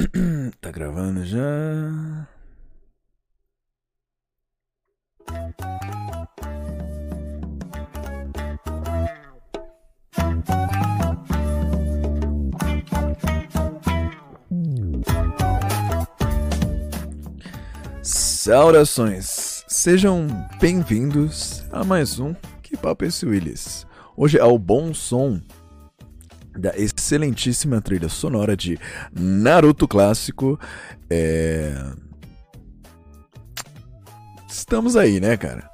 tá gravando já. Saudações, sejam bem-vindos a mais um Que Papo é esse Willis. Hoje é o bom som da excelentíssima trilha sonora de Naruto clássico. É... Estamos aí, né, cara?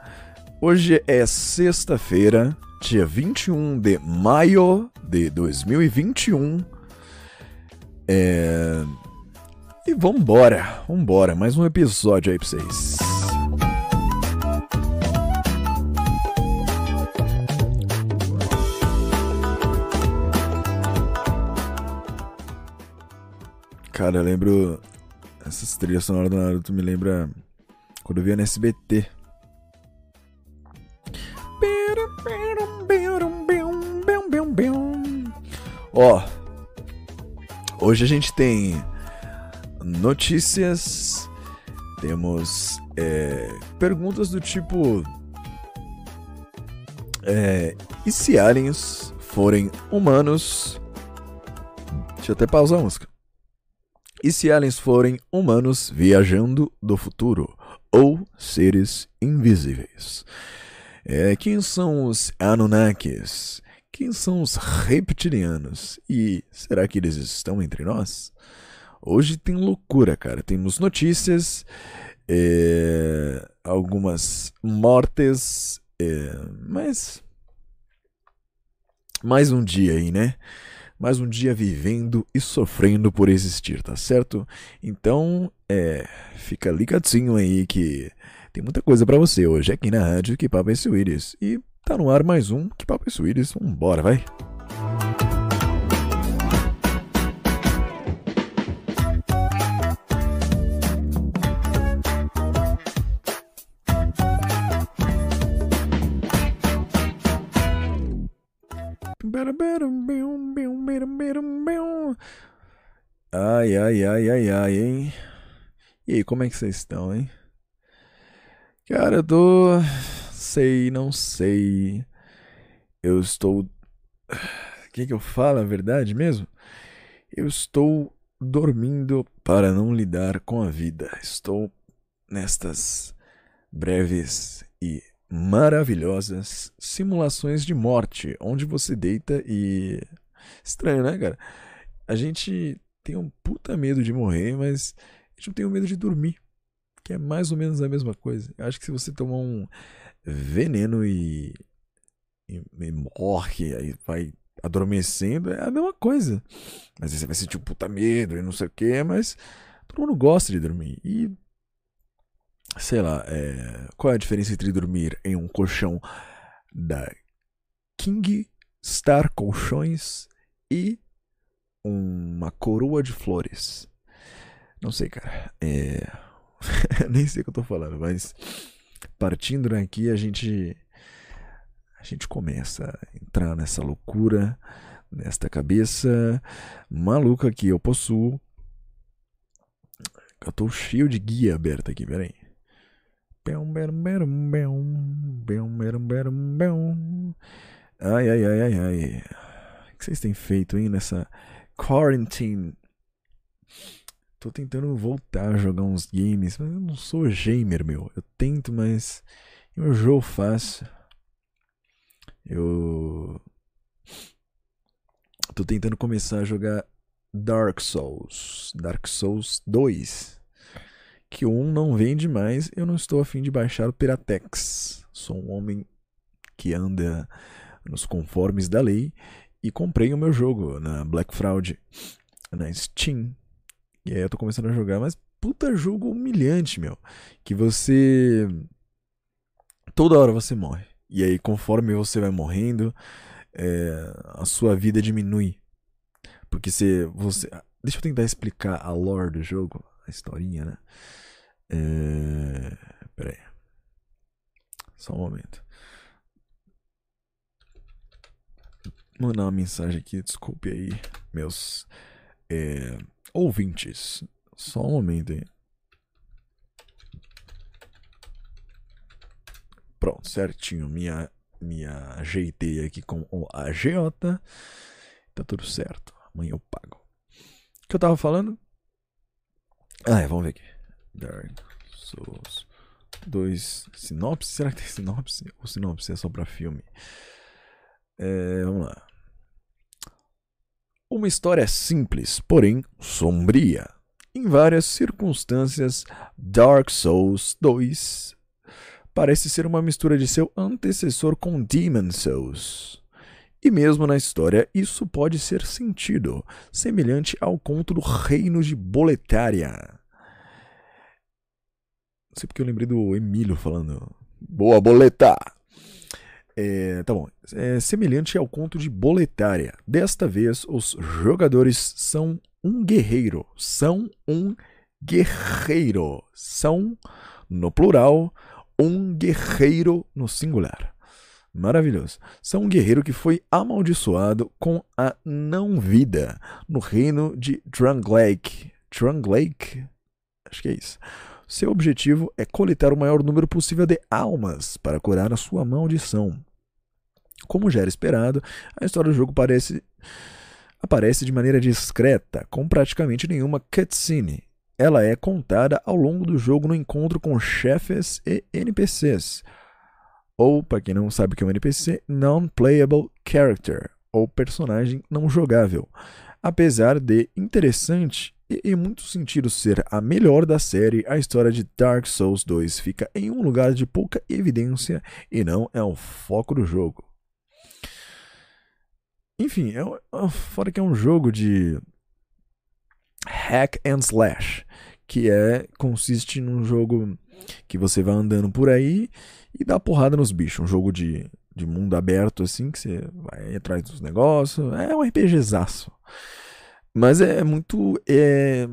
Hoje é sexta-feira, dia 21 de maio de 2021. É... E vambora, vambora, mais um episódio aí pra vocês. Cara, eu lembro. Essas trilhas sonoras do Naruto me lembra quando eu via no SBT. Ó, hoje a gente tem notícias, temos é, perguntas do tipo: é, e se aliens forem humanos? Deixa eu até pausar a música. E se aliens forem humanos viajando do futuro ou seres invisíveis? É, quem são os Anunnakis? Quem são os reptilianos? E será que eles estão entre nós? Hoje tem loucura, cara. Temos notícias, é, algumas mortes, é, mas. Mais um dia aí, né? Mais um dia vivendo e sofrendo por existir, tá certo? Então, é, fica ligadinho aí que tem muita coisa para você hoje aqui na rádio Que Papo é Suíris. E tá no ar mais um Que Papo é Suíris. Vambora, vai! Ai, ai, ai, ai, ai, hein? E aí, como é que vocês estão, hein? Cara, eu tô. Sei, não sei. Eu estou. O que, que eu falo? A verdade mesmo? Eu estou dormindo para não lidar com a vida. Estou nestas breves e maravilhosas simulações de morte, onde você deita e. Estranho, né, cara? A gente tem um puta medo de morrer, mas a gente não tem o medo de dormir, que é mais ou menos a mesma coisa. Eu acho que se você tomar um veneno e, e, e morre, aí vai adormecendo, é a mesma coisa. Mas aí você vai sentir um puta medo e não sei o que, mas todo mundo gosta de dormir. E sei lá, é, qual é a diferença entre dormir em um colchão da King Star Colchões e uma coroa de flores? Não sei, cara. É... Nem sei o que eu tô falando, mas partindo daqui a gente a gente começa a entrar nessa loucura, nesta cabeça maluca que eu possuo. Eu tô cheio de guia aberta aqui, peraí. Ai, ai, ai, ai, ai. O que vocês têm feito aí nessa quarantine? Tô tentando voltar a jogar uns games, mas eu não sou gamer, meu. Eu tento, mas eu jogo fácil. Eu tô tentando começar a jogar Dark Souls, Dark Souls 2 que 1 não vende mais, eu não estou afim de baixar o Piratex. Sou um homem que anda nos conformes da lei e comprei o meu jogo na Black Fraud, na Steam. E aí eu tô começando a jogar, mas puta jogo humilhante, meu. Que você. Toda hora você morre. E aí, conforme você vai morrendo, é... a sua vida diminui. Porque você, você. Deixa eu tentar explicar a lore do jogo a historinha, né? É... Pera aí. Só um momento. Mandar uma mensagem aqui, desculpe aí, meus é, ouvintes. Só um momento aí. Pronto, certinho. Minha, minha ajeitei aqui com o AJ. Tá tudo certo. Amanhã eu pago. O que eu tava falando? Ah, é, vamos ver aqui. Dark Souls 2 sinopse. Será que tem sinopse? Ou sinopse é só pra filme? É, vamos lá. Uma história simples, porém sombria. Em várias circunstâncias, Dark Souls 2 parece ser uma mistura de seu antecessor com Demon Souls. E mesmo na história, isso pode ser sentido, semelhante ao conto do Reino de Boletária. Não sei porque eu lembrei do Emílio falando. Boa, boleta! É, tá bom. É semelhante ao conto de Boletária. Desta vez, os jogadores são um guerreiro. São um guerreiro. São, no plural, um guerreiro no singular. Maravilhoso. São um guerreiro que foi amaldiçoado com a não-vida no reino de Drangleic. Drangleic? Acho que é isso. Seu objetivo é coletar o maior número possível de almas para curar a sua maldição. Como já era esperado, a história do jogo parece, aparece de maneira discreta, com praticamente nenhuma cutscene, ela é contada ao longo do jogo no encontro com chefes e NPCs. Ou, para quem não sabe o que é um NPC, Non-Playable Character, ou personagem não jogável. Apesar de interessante e em muitos sentidos ser a melhor da série, a história de Dark Souls 2 fica em um lugar de pouca evidência e não é o foco do jogo. Enfim, é, fora que é um jogo de hack and slash, que é consiste num jogo que você vai andando por aí e dá porrada nos bichos, um jogo de, de mundo aberto assim, que você vai atrás dos negócios, é um RPGzaço. Mas é muito é,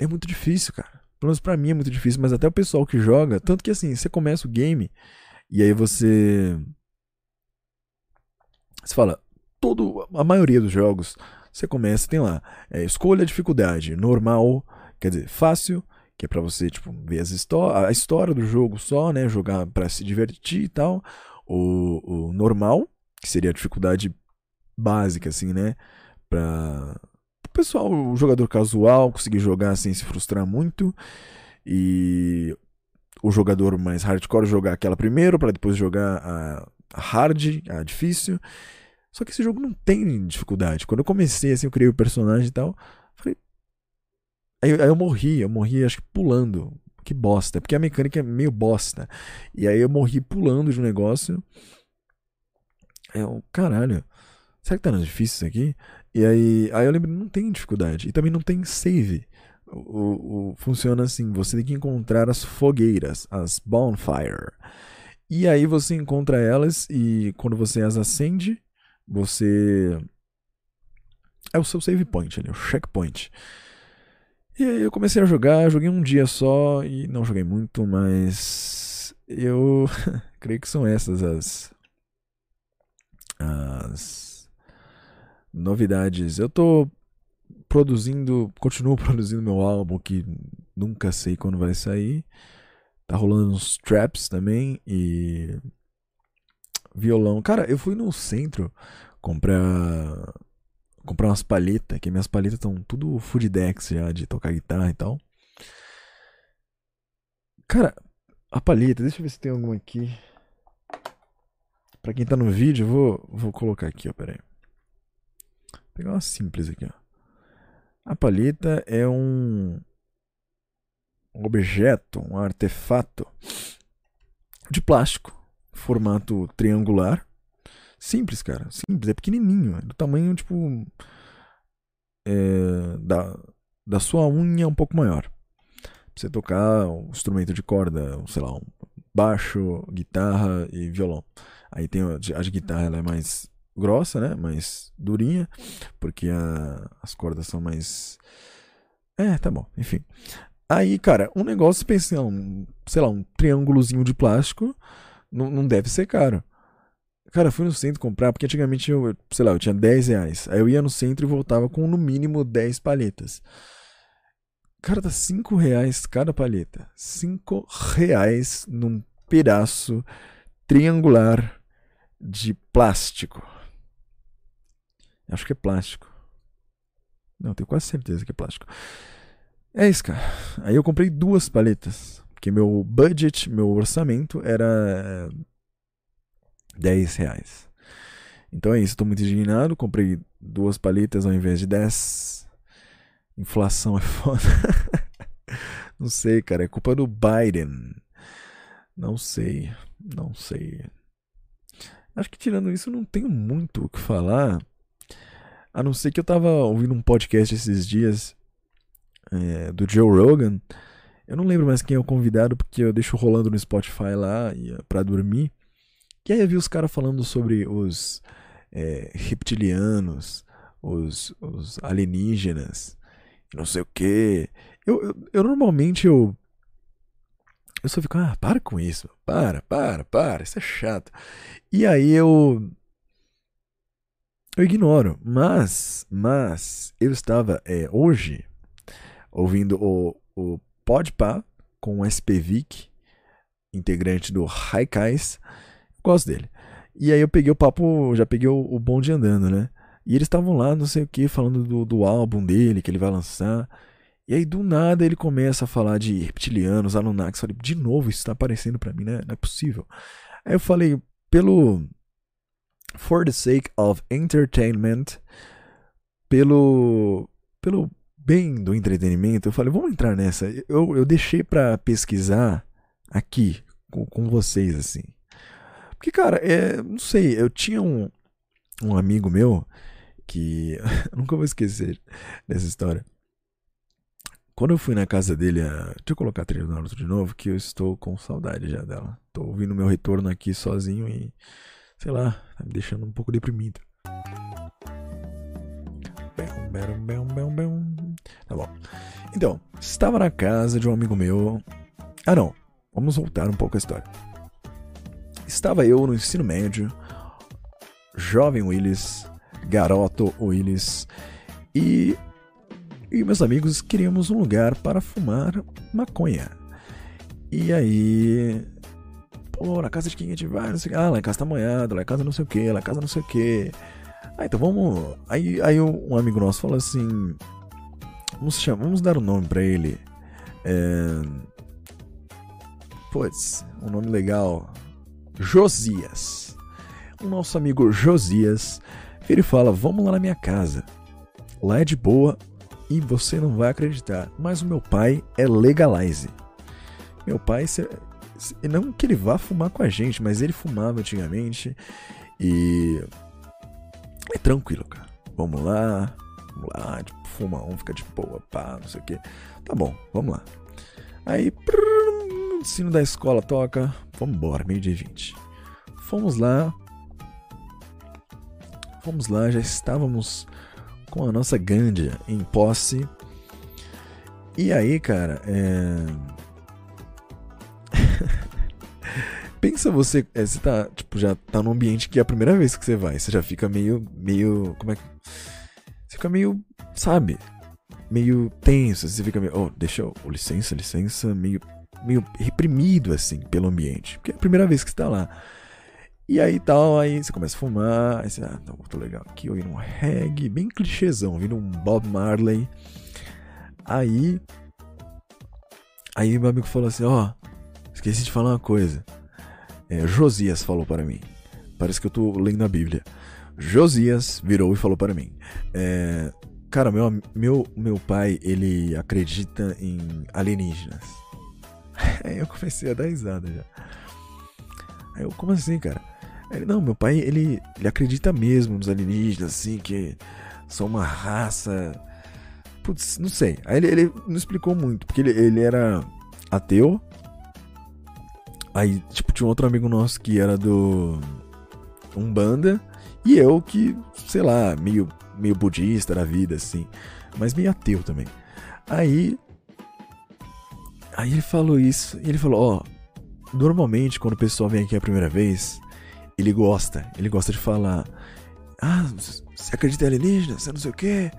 é muito difícil, cara. Pelo menos pra mim é muito difícil, mas até o pessoal que joga, tanto que assim, você começa o game e aí você você fala, todo a maioria dos jogos você começa, tem lá, é, escolha a dificuldade, normal, quer dizer, fácil, que é para você, tipo, ver as a história do jogo só, né, jogar para se divertir e tal. O, o normal, que seria a dificuldade básica, assim, né, para o pessoal, o jogador casual conseguir jogar sem se frustrar muito. E o jogador mais hardcore jogar aquela primeiro, para depois jogar a hard, a difícil. Só que esse jogo não tem dificuldade. Quando eu comecei, assim, eu criei o personagem e tal. Aí, aí eu morri, eu morri, acho que pulando. Que bosta. Porque a mecânica é meio bosta. E aí eu morri pulando de um negócio. Eu, caralho. Será que tá difícil isso aqui? E aí, aí eu lembro, não tem dificuldade. E também não tem save. O, o, funciona assim: você tem que encontrar as fogueiras, as bonfire. E aí você encontra elas e quando você as acende, você. É o seu save point ali, o checkpoint. E aí eu comecei a jogar, joguei um dia só e não joguei muito, mas eu creio que são essas as as novidades. Eu tô produzindo, continuo produzindo meu álbum que nunca sei quando vai sair. Tá rolando uns traps também e violão. Cara, eu fui no centro comprar comprar umas palhetas, que minhas palhetas estão tudo food decks já de tocar guitarra e tal. Cara, a palheta, deixa eu ver se tem alguma aqui. Pra quem tá no vídeo, eu vou, vou colocar aqui, ó, pera aí. Vou pegar uma simples aqui, ó. A palheta é um objeto, um artefato de plástico formato triangular. Simples, cara. Simples. É pequenininho. É do tamanho, tipo. É, da, da sua unha um pouco maior. Pra você tocar um instrumento de corda, sei lá, um baixo, guitarra e violão. Aí tem a de, guitarra, ela é mais grossa, né? Mais durinha, porque a, as cordas são mais. É, tá bom, enfim. Aí, cara, um negócio, pensei, um, sei lá, um triângulozinho de plástico não deve ser caro. Cara, fui no centro comprar, porque antigamente eu, sei lá, eu tinha 10 reais. Aí eu ia no centro e voltava com no mínimo 10 palhetas. Cara, tá 5 reais cada palheta. 5 reais num pedaço triangular de plástico. Acho que é plástico. Não, tenho quase certeza que é plástico. É isso, cara. Aí eu comprei duas paletas. Porque meu budget, meu orçamento era 10 reais. Então é isso, estou muito indignado. Comprei duas paletas ao invés de 10. Inflação é foda. Não sei, cara. É culpa do Biden. Não sei. Não sei. Acho que tirando isso, não tenho muito o que falar. A não ser que eu tava ouvindo um podcast esses dias é, do Joe Rogan. Eu não lembro mais quem é o convidado, porque eu deixo rolando no Spotify lá para dormir. E aí eu vi os caras falando sobre os é, reptilianos, os, os alienígenas, não sei o que. Eu, eu, eu, normalmente eu. Eu só fico, ah, para com isso. Para, para, para, isso é chato. E aí eu. Eu ignoro. Mas, mas, eu estava é, hoje ouvindo o, o Podpah com o SPVIC, integrante do Haikais. Gosto dele. E aí eu peguei o papo, já peguei o, o bonde andando, né? E eles estavam lá, não sei o que, falando do, do álbum dele, que ele vai lançar. E aí do nada ele começa a falar de reptilianos, Anunnakis. Falei, de novo, isso tá aparecendo para mim, né? Não é possível. Aí eu falei, pelo. For the sake of entertainment, pelo. Pelo bem do entretenimento, eu falei, vamos entrar nessa. Eu, eu deixei para pesquisar aqui com, com vocês, assim. Porque, cara, é, não sei, eu tinha um, um amigo meu que. nunca vou esquecer dessa história. Quando eu fui na casa dele, a... deixa eu colocar a trilha Naruto de novo, que eu estou com saudade já dela. Tô ouvindo meu retorno aqui sozinho e, sei lá, tá me deixando um pouco deprimido. Tá bom. Então, estava na casa de um amigo meu. Ah, não. Vamos voltar um pouco a história. Estava eu no ensino médio, jovem Willis, garoto Willis, e, e meus amigos queríamos um lugar para fumar maconha. E aí. Pô, na casa de quem a gente vai? Não sei, ah, lá em casa tá molhado, lá em casa não sei o que, lá em casa não sei o que. Ah, então vamos. Aí, aí um amigo nosso falou assim: Vamos, chamar, vamos dar um nome para ele. É... Putz, um nome legal. Josias. O nosso amigo Josias, ele fala: Vamos lá na minha casa. Lá é de boa e você não vai acreditar. Mas o meu pai é legalize. Meu pai, não que ele vá fumar com a gente, mas ele fumava antigamente e é tranquilo, cara. Vamos lá, vamos lá, tipo, fuma um, fica de boa, pá, não sei o que. Tá bom, vamos lá. Aí, prrr, o sino da escola toca, vamos embora, meio dia 20. Fomos lá, fomos lá, já estávamos com a nossa Gândia em posse. E aí, cara, é... Pensa você, é, você tá, tipo, já tá num ambiente que é a primeira vez que você vai, você já fica meio, meio, como é que fica meio, sabe? Meio tenso, você fica meio, oh, deixa eu, oh, licença, licença, meio, meio reprimido, assim, pelo ambiente. Porque é a primeira vez que você tá lá. E aí tal, aí você começa a fumar, aí você, ah, tá muito legal aqui, ouvindo um reggae, bem clichêzão, ouvindo um Bob Marley. Aí, aí meu amigo falou assim, ó, oh, esqueci de falar uma coisa. É, Josias falou para mim. Parece que eu tô lendo a Bíblia. Josias virou e falou para mim: é, Cara, meu, meu, meu pai, ele acredita em alienígenas. Aí eu comecei a dar risada já. Aí eu, como assim, cara? Ele, não, meu pai, ele, ele acredita mesmo nos alienígenas, assim, que são uma raça. Putz, não sei. Aí ele, ele não explicou muito, porque ele, ele era ateu. Aí, tipo, tinha um outro amigo nosso que era do Umbanda. E eu que, sei lá, meio, meio budista da vida, assim. Mas meio ateu também. Aí. Aí ele falou isso. E ele falou: Ó, oh, normalmente quando o pessoal vem aqui a primeira vez, ele gosta. Ele gosta de falar: Ah, você acredita em alienígena? Você não sei o quê.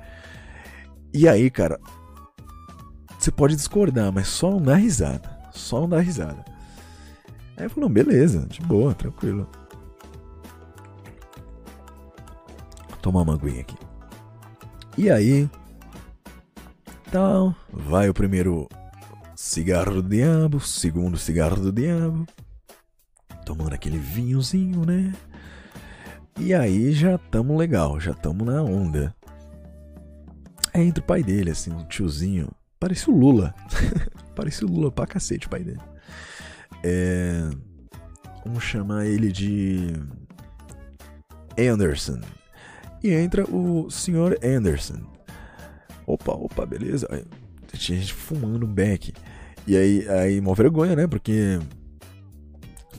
E aí, cara. você pode discordar, mas só não dá risada. Só não dá risada. Aí eu falei, beleza, de boa, tranquilo. Tomar uma aguinha aqui. E aí, tal, vai o primeiro cigarro do diabo, segundo cigarro do diabo, tomando aquele vinhozinho, né? E aí já tamo legal, já tamo na onda. Aí entra o pai dele, assim, um tiozinho. Parecia o Lula. Parecia o Lula pra cacete o pai dele. É... Vamos chamar ele de. Anderson. E entra o senhor Anderson. Opa, opa, beleza. Tinha gente fumando um beck. E aí, aí, uma vergonha, né? Porque.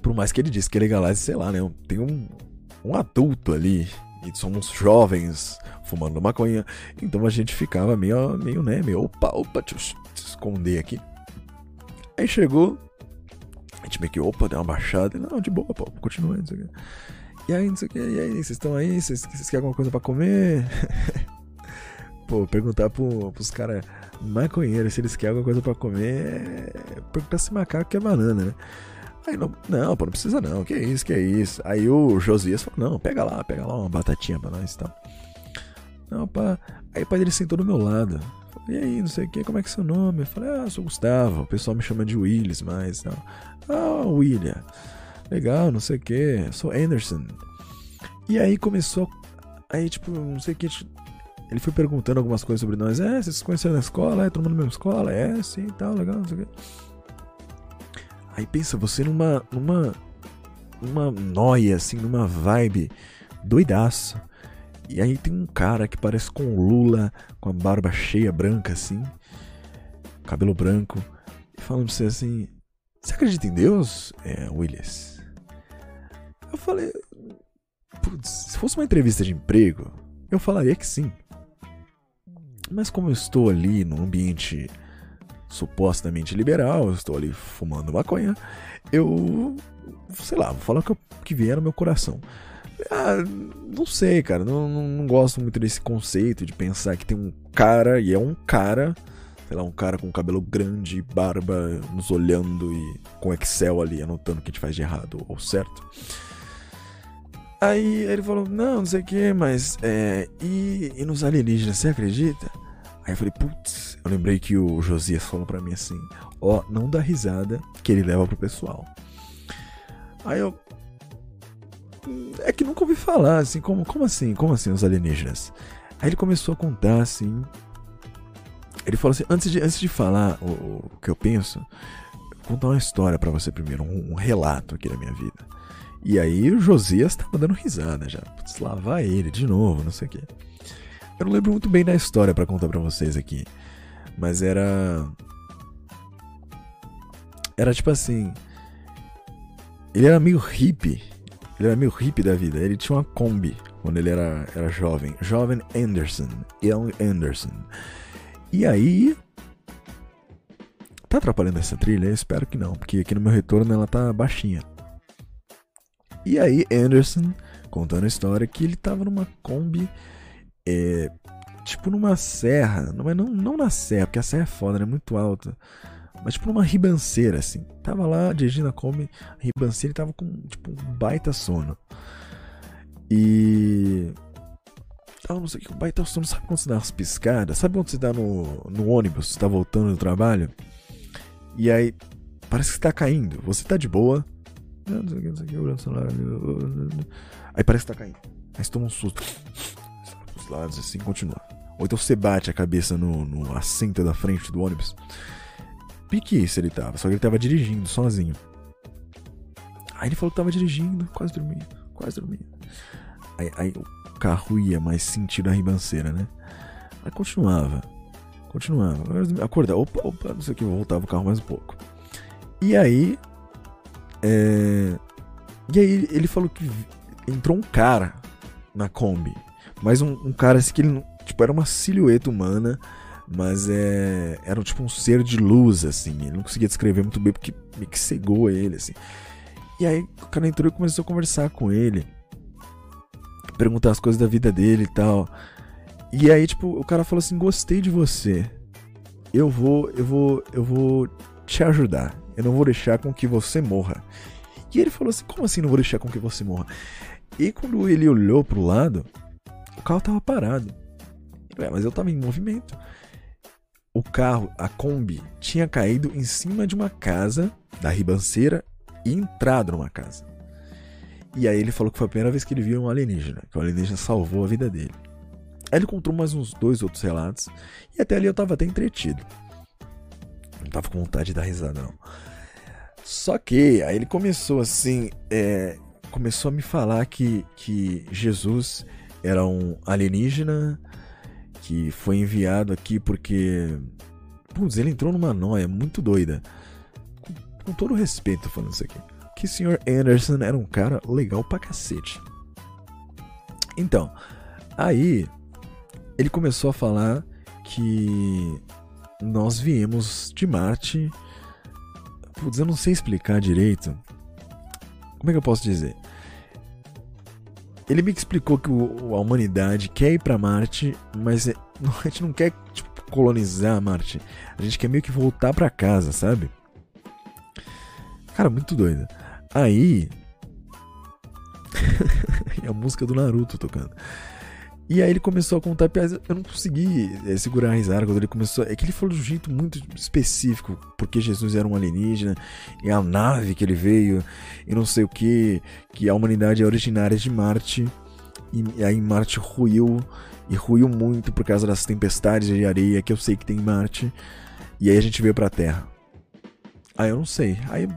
Por mais que ele disse que é legalize, sei lá, né? Tem um, um adulto ali. E somos jovens fumando maconha. Então a gente ficava meio, meio né? Meio opa, opa, deixa eu esconder aqui. Aí chegou. A gente meio que, opa, deu uma baixada. Não, de boa, pô, continua, não sei o que. E aí, não sei o que, e aí, vocês estão aí? Vocês, vocês querem alguma coisa pra comer? pô, perguntar pro, pros caras maconheiros se eles querem alguma coisa pra comer é perguntar se macaco quer banana, né? Aí não, não, pô, não precisa não, que isso, que isso. Aí o Josias falou, não, pega lá, pega lá uma batatinha pra nós e tal. Não, pá. Aí o pai dele sentou do meu lado. Falei, e aí, não sei o que, como é que é seu nome? Eu falei, ah, sou Gustavo, o pessoal me chama de Willis, mas tal. Ah, William. Legal, não sei o que, sou Anderson. E aí começou. Aí, tipo, não sei o que. Ele foi perguntando algumas coisas sobre nós. É, vocês se conheceram na escola? É, todo na mesma escola? É, sim, tal, legal, não sei o que. Aí pensa, você numa. numa. numa noia, assim, numa vibe doidaço. E aí tem um cara que parece com o Lula, com a barba cheia, branca, assim, cabelo branco, falando pra você assim: Você acredita em Deus, é, Willis? Eu falei: Putz, se fosse uma entrevista de emprego, eu falaria que sim. Mas como eu estou ali num ambiente supostamente liberal, eu estou ali fumando maconha, eu, sei lá, vou falar o que, que vier no meu coração. Ah, não sei, cara, não, não, não, gosto muito desse conceito de pensar que tem um cara, e é um cara, sei lá, um cara com cabelo grande, barba, nos olhando e com Excel ali, anotando o que a gente faz de errado ou certo. Aí ele falou, não, não sei o que, mas é. E, e nos alienígenas, você acredita? Aí eu falei, putz, eu lembrei que o Josias falou pra mim assim: Ó, oh, não dá risada que ele leva pro pessoal. Aí eu. É que nunca ouvi falar, assim, como, como assim? Como assim os alienígenas? Aí ele começou a contar assim. Ele falou assim: antes de, antes de falar o, o que eu penso, vou contar uma história para você primeiro, um, um, relato aqui da minha vida. E aí o Josias tava dando risada já. Putz, lá vai ele de novo, não sei o quê. Eu não lembro muito bem da história para contar para vocês aqui. Mas era. Era tipo assim. Ele era meio hippie. Ele era meio hippie da vida. Ele tinha uma Kombi quando ele era, era jovem. Jovem Anderson. Young Anderson. E aí. Tá atrapalhando essa trilha? Eu espero que não, porque aqui no meu retorno ela tá baixinha. E aí, Anderson contando a história que ele tava numa Kombi é, tipo numa serra, não, não, não na serra, porque a serra é foda, né? Muito alta. Mas tipo numa ribanceira, assim. Tava lá dirigindo a Kombi, a ribanceira e tava com tipo um baita sono. E. Ah, não sei o que, um baita sono. Sabe quando você dá umas piscadas? Sabe quando você tá no, no ônibus, você tá voltando do trabalho? E aí, parece que você tá caindo. Você tá de boa. Não sei o que, não sei o que, Aí parece que tá caindo. Aí você toma um susto lados assim continua. Ou então você bate a cabeça no, no assento da frente do ônibus. Pique isso ele tava, só que ele tava dirigindo sozinho. Aí ele falou que tava dirigindo, quase dormindo, quase dormindo. Aí, aí o carro ia mais sentido a ribanceira, né? Aí continuava, continuava. Acordava, opa, opa, não sei o que, voltava o carro mais um pouco. E aí. É... E aí ele falou que entrou um cara na Kombi. Mas um, um cara assim que ele, tipo, era uma silhueta humana, mas é, era tipo um ser de luz, assim. Ele não conseguia descrever muito bem porque meio que cegou ele, assim. E aí o cara entrou e começou a conversar com ele, perguntar as coisas da vida dele e tal. E aí, tipo, o cara falou assim: gostei de você. eu vou, eu vou, eu vou te ajudar. Eu não vou deixar com que você morra. E ele falou assim: Como assim não vou deixar com que você morra? E quando ele olhou pro lado, o carro tava parado. Ué, mas eu tava em movimento. O carro, a Kombi, tinha caído em cima de uma casa da ribanceira e entrado numa casa. E aí ele falou que foi a primeira vez que ele viu um alienígena, que o alienígena salvou a vida dele. Aí ele contou mais uns dois outros relatos, e até ali eu tava até entretido. Não tava com vontade de dar risada, não. Só que aí ele começou assim, é, começou a me falar que, que Jesus era um alienígena que foi enviado aqui porque. Putz, ele entrou numa noia muito doida. Com, com todo respeito falando isso aqui. Que o Sr. Anderson era um cara legal pra cacete. Então, aí ele começou a falar que nós viemos de Marte. Putz, eu não sei explicar direito. Como é que eu posso dizer? Ele me explicou que o, a humanidade quer ir para Marte, mas é, a gente não quer tipo, colonizar Marte. A gente quer meio que voltar para casa, sabe? Cara, muito doido. Aí. e a música do Naruto tocando. E aí ele começou a contar piadas. Eu não consegui é, segurar a risada quando ele começou. É que ele falou de um jeito muito específico, porque Jesus era um alienígena, e a nave que ele veio, e não sei o que, que a humanidade é originária de Marte, e, e aí Marte ruiu, e ruiu muito por causa das tempestades de areia que eu sei que tem em Marte, e aí a gente veio pra Terra. Aí eu não sei. Aí.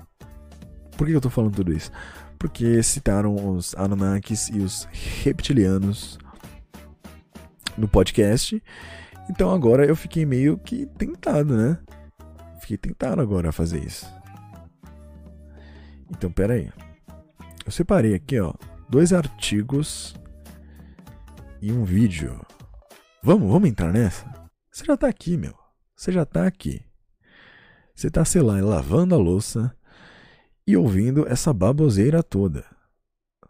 Por que eu tô falando tudo isso? Porque citaram os Anunnakis e os reptilianos no podcast. Então agora eu fiquei meio que tentado, né? Fiquei tentado agora a fazer isso. Então, pera aí. Eu separei aqui, ó, dois artigos e um vídeo. Vamos, vamos entrar nessa? Você já tá aqui, meu. Você já tá aqui. Você tá, sei lá, lavando a louça e ouvindo essa baboseira toda.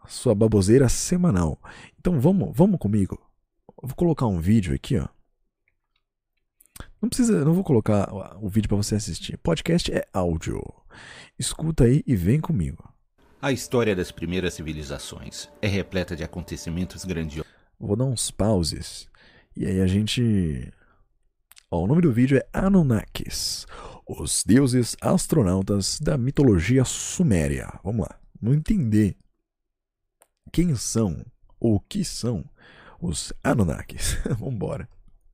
Sua baboseira semanal. Então vamos, vamos comigo. Eu vou colocar um vídeo aqui, ó. Não precisa, não vou colocar o vídeo para você assistir. Podcast é áudio. Escuta aí e vem comigo. A história das primeiras civilizações é repleta de acontecimentos grandiosos. Vou dar uns pauses e aí a gente. Ó, o nome do vídeo é Anunnakis, os deuses astronautas da mitologia suméria. Vamos lá, vamos entender quem são ou o que são os Anunnakis. Vambora.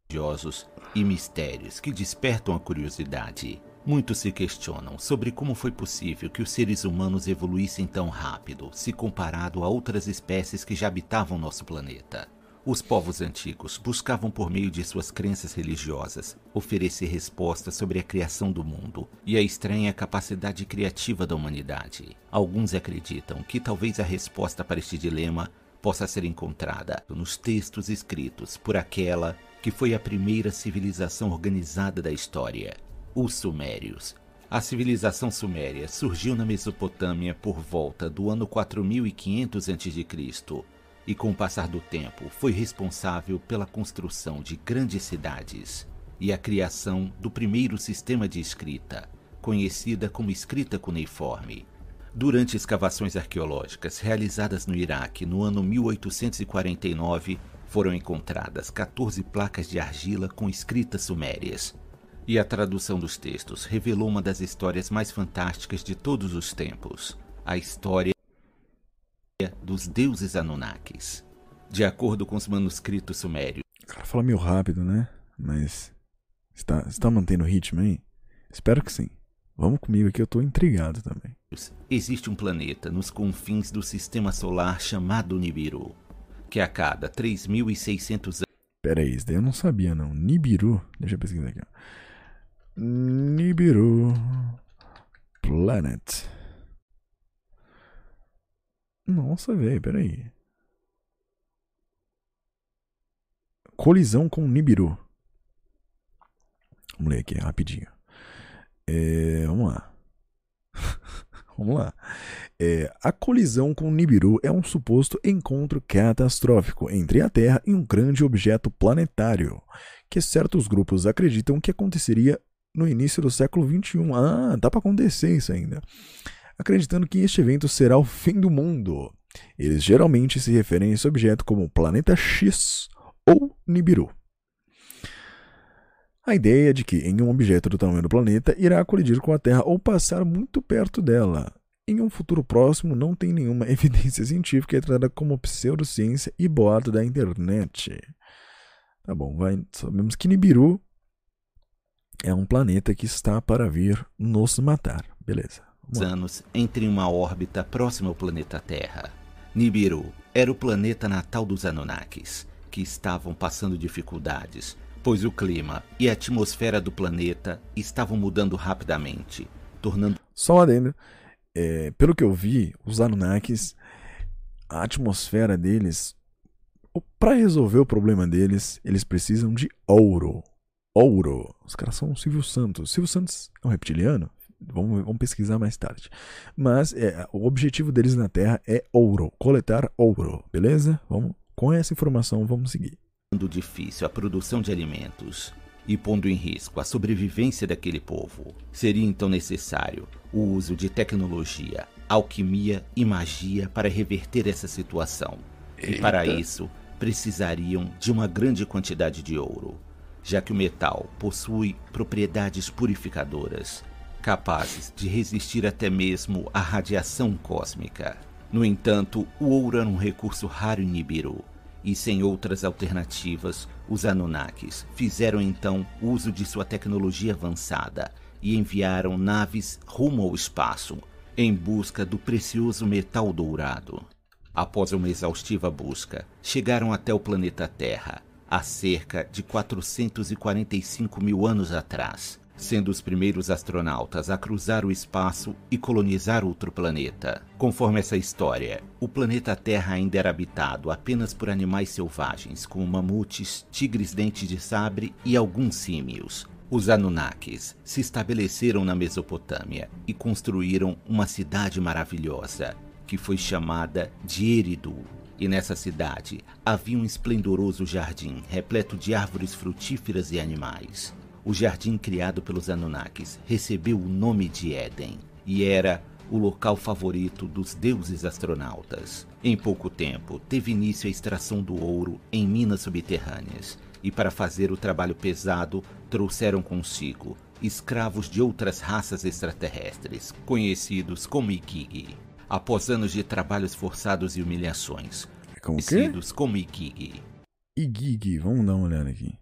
Religiosos e mistérios que despertam a curiosidade. Muitos se questionam sobre como foi possível que os seres humanos evoluíssem tão rápido, se comparado a outras espécies que já habitavam nosso planeta. Os povos antigos buscavam, por meio de suas crenças religiosas, oferecer respostas sobre a criação do mundo e a estranha capacidade criativa da humanidade. Alguns acreditam que talvez a resposta para este dilema possa ser encontrada nos textos escritos por aquela que foi a primeira civilização organizada da história, os Sumérios. A civilização suméria surgiu na Mesopotâmia por volta do ano 4500 a.C. e, com o passar do tempo, foi responsável pela construção de grandes cidades e a criação do primeiro sistema de escrita, conhecida como escrita cuneiforme. Durante escavações arqueológicas realizadas no Iraque no ano 1849, foram encontradas 14 placas de argila com escritas sumérias. E a tradução dos textos revelou uma das histórias mais fantásticas de todos os tempos: a história dos deuses Anunnakis. De acordo com os manuscritos sumérios. O cara fala meio rápido, né? Mas. Está, está mantendo o ritmo aí? Espero que sim. Vamos comigo aqui, eu tô intrigado também. Existe um planeta nos confins do sistema solar chamado Nibiru, que a cada 3.600 anos. Pera aí, isso daí eu não sabia não. Nibiru, deixa eu pesquisar aqui. Nibiru Planet. Nossa, velho, pera aí. Colisão com Nibiru. Vamos ler aqui rapidinho. É, vamos lá. vamos lá. É, a colisão com Nibiru é um suposto encontro catastrófico entre a Terra e um grande objeto planetário, que certos grupos acreditam que aconteceria no início do século XXI. Ah, dá para acontecer isso ainda. Acreditando que este evento será o fim do mundo. Eles geralmente se referem a esse objeto como Planeta X ou Nibiru. A ideia é de que em um objeto do tamanho do planeta irá colidir com a Terra ou passar muito perto dela. Em um futuro próximo, não tem nenhuma evidência científica é tratada como pseudociência e boato da internet. Tá bom, vai. Sabemos que Nibiru é um planeta que está para vir nos matar. Beleza. Anos entre uma órbita próxima ao planeta Terra. Nibiru era o planeta natal dos Anunnakis, que estavam passando dificuldades pois o clima e a atmosfera do planeta estavam mudando rapidamente, tornando. Só um adendo. É, pelo que eu vi, os Anunnakis, a atmosfera deles, para resolver o problema deles, eles precisam de ouro. Ouro. Os caras são o Silvio Santos. Silvio Santos é um reptiliano? Vamos, vamos pesquisar mais tarde. Mas é, o objetivo deles na Terra é ouro, coletar ouro, beleza? Vamos, com essa informação, vamos seguir difícil a produção de alimentos e pondo em risco a sobrevivência daquele povo. Seria então necessário o uso de tecnologia, alquimia e magia para reverter essa situação. Eita. E para isso, precisariam de uma grande quantidade de ouro, já que o metal possui propriedades purificadoras, capazes de resistir até mesmo à radiação cósmica. No entanto, o ouro era um recurso raro em Nibiru e sem outras alternativas, os Anunnakis fizeram então uso de sua tecnologia avançada e enviaram naves rumo ao espaço em busca do precioso metal dourado. Após uma exaustiva busca, chegaram até o planeta Terra, há cerca de 445 mil anos atrás, sendo os primeiros astronautas a cruzar o espaço e colonizar outro planeta. Conforme essa história, o planeta Terra ainda era habitado apenas por animais selvagens, como mamutes, tigres dentes de sabre e alguns símios. Os Anunnakis se estabeleceram na Mesopotâmia e construíram uma cidade maravilhosa, que foi chamada de Eridu. E nessa cidade havia um esplendoroso jardim repleto de árvores frutíferas e animais. O jardim criado pelos Anunnakis recebeu o nome de Éden e era o local favorito dos deuses astronautas. Em pouco tempo, teve início a extração do ouro em minas subterrâneas, e para fazer o trabalho pesado, trouxeram consigo escravos de outras raças extraterrestres, conhecidos como Ikigi. Após anos de trabalhos forçados e humilhações, como conhecidos como Ikigi. Igigi, vamos dar uma olhada aqui.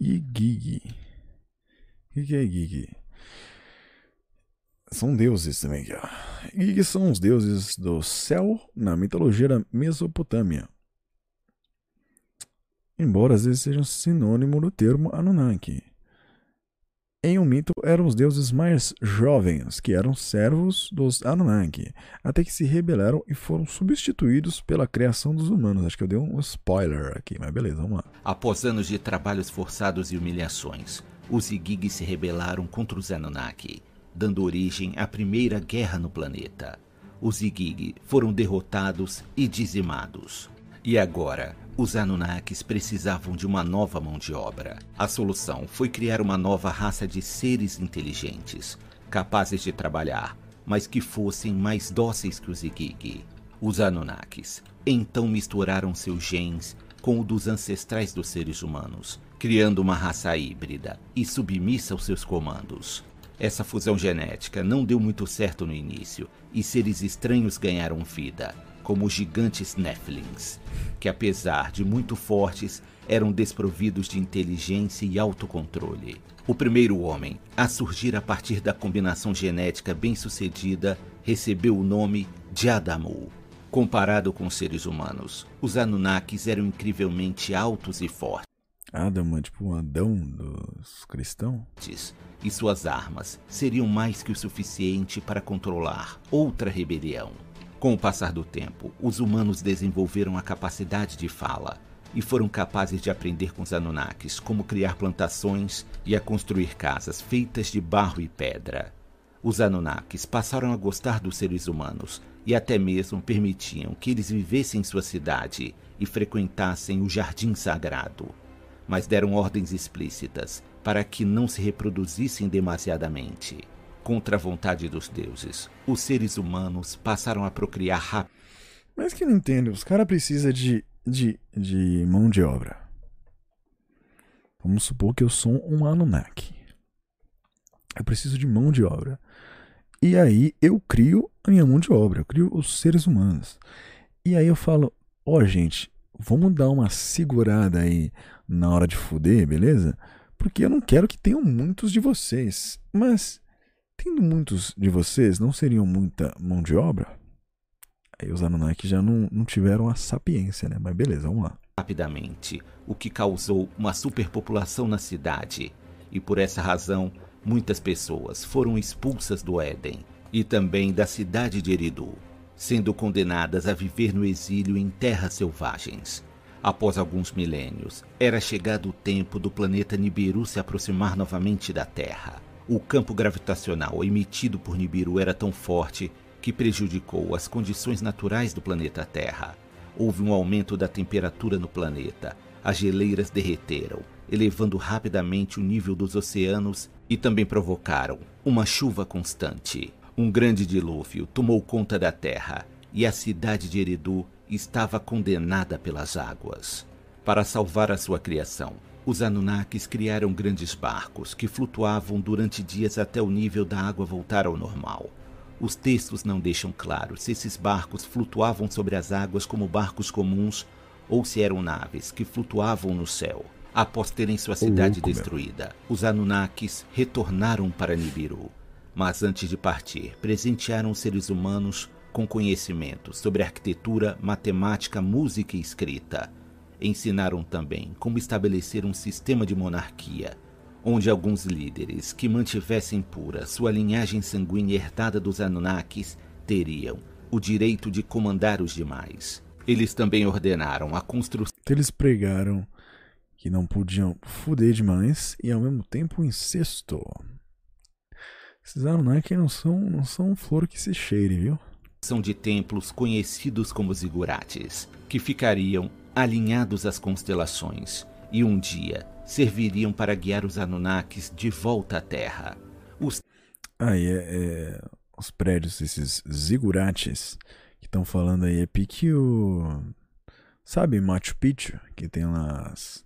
Igigi. O que é Gig? São deuses também. Gig são os deuses do céu na mitologia da Mesopotâmia. Embora às vezes sejam sinônimo do termo Anunnaki. Em um mito, eram os deuses mais jovens, que eram servos dos Anunnaki, até que se rebelaram e foram substituídos pela criação dos humanos. Acho que eu dei um spoiler aqui, mas beleza, vamos lá. Após anos de trabalhos forçados e humilhações, os Igigi se rebelaram contra os Anunnaki, dando origem à primeira guerra no planeta. Os Igigi foram derrotados e dizimados. E agora, os Anunnakis precisavam de uma nova mão de obra. A solução foi criar uma nova raça de seres inteligentes, capazes de trabalhar, mas que fossem mais dóceis que os Igigi. Os Anunnakis então misturaram seus genes com o dos ancestrais dos seres humanos criando uma raça híbrida e submissa aos seus comandos. Essa fusão genética não deu muito certo no início e seres estranhos ganharam vida, como os gigantes Nephilims, que apesar de muito fortes, eram desprovidos de inteligência e autocontrole. O primeiro homem a surgir a partir da combinação genética bem-sucedida recebeu o nome de Adamu. Comparado com seres humanos, os Anunnakis eram incrivelmente altos e fortes. Adam tipo um Adão dos cristãos? E suas armas seriam mais que o suficiente para controlar outra rebelião. Com o passar do tempo, os humanos desenvolveram a capacidade de fala e foram capazes de aprender com os Anunnakis como criar plantações e a construir casas feitas de barro e pedra. Os Anunnakis passaram a gostar dos seres humanos e até mesmo permitiam que eles vivessem em sua cidade e frequentassem o jardim sagrado. Mas deram ordens explícitas para que não se reproduzissem demasiadamente. Contra a vontade dos deuses, os seres humanos passaram a procriar rápido. Mas que não entendo, os caras precisam de, de, de mão de obra. Vamos supor que eu sou um Anunnaki. Eu preciso de mão de obra. E aí eu crio a minha mão de obra, eu crio os seres humanos. E aí eu falo, ó oh, gente, vamos dar uma segurada aí na hora de fuder, beleza? Porque eu não quero que tenham muitos de vocês. Mas, tendo muitos de vocês, não seriam muita mão de obra? Aí os Anunnaki já não, não tiveram a sapiência, né? Mas beleza, vamos lá. Rapidamente, o que causou uma superpopulação na cidade. E por essa razão, muitas pessoas foram expulsas do Éden e também da cidade de Eridu, sendo condenadas a viver no exílio em terras selvagens. Após alguns milênios, era chegado o tempo do planeta Nibiru se aproximar novamente da Terra. O campo gravitacional emitido por Nibiru era tão forte que prejudicou as condições naturais do planeta Terra. Houve um aumento da temperatura no planeta, as geleiras derreteram, elevando rapidamente o nível dos oceanos e também provocaram uma chuva constante. Um grande dilúvio tomou conta da Terra e a cidade de Eridu estava condenada pelas águas. Para salvar a sua criação, os Anunnakis criaram grandes barcos que flutuavam durante dias até o nível da água voltar ao normal. Os textos não deixam claro se esses barcos flutuavam sobre as águas como barcos comuns ou se eram naves que flutuavam no céu. Após terem sua cidade destruída, os Anunnakis retornaram para Nibiru. Mas antes de partir, presentearam os seres humanos com conhecimento sobre arquitetura, matemática, música e escrita. Ensinaram também como estabelecer um sistema de monarquia, onde alguns líderes que mantivessem pura sua linhagem sanguínea herdada dos Anunnakis teriam o direito de comandar os demais. Eles também ordenaram a construção. Eles pregaram que não podiam fuder demais e ao mesmo tempo incesto. Esses Anunnaki não são, não são flor que se cheire, viu? São de templos conhecidos como zigurates, que ficariam alinhados às constelações e um dia serviriam para guiar os Anunnakis de volta à Terra. Os... Aí é, é, os prédios, esses zigurates que estão falando aí, é pique o. Sabe Machu Picchu, que tem lá as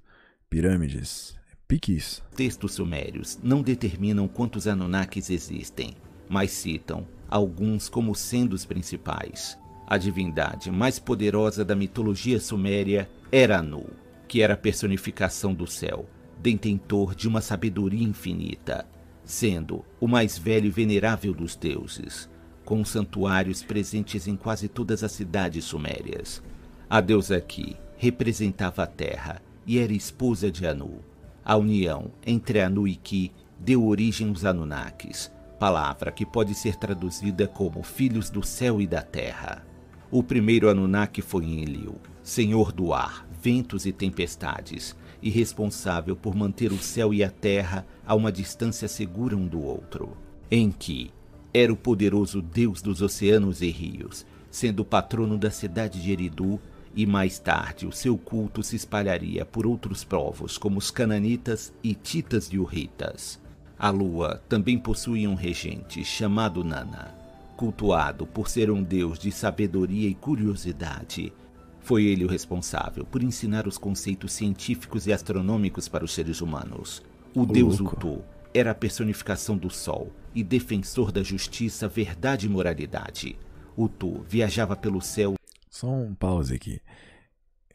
pirâmides? É pique isso. Textos sumérios não determinam quantos Anunnakis existem, mas citam alguns como sendo os principais. A divindade mais poderosa da mitologia suméria era Anu, que era a personificação do céu, detentor de uma sabedoria infinita, sendo o mais velho e venerável dos deuses, com santuários presentes em quase todas as cidades sumérias. A deusa aqui representava a terra e era esposa de Anu. A união entre Anu e Ki deu origem aos Anunnakis, palavra que pode ser traduzida como filhos do céu e da terra. O primeiro Anunnaki foi Enlil, senhor do ar, ventos e tempestades, e responsável por manter o céu e a terra a uma distância segura um do outro. Enki era o poderoso deus dos oceanos e rios, sendo patrono da cidade de Eridu, e mais tarde o seu culto se espalharia por outros povos como os cananitas, hititas e urritas. A lua também possuía um regente chamado Nana, cultuado por ser um deus de sabedoria e curiosidade. Foi ele o responsável por ensinar os conceitos científicos e astronômicos para os seres humanos. O, deus Utu era a personificação do sol e defensor da justiça, verdade e moralidade. Utu viajava pelo céu. Só um pause aqui.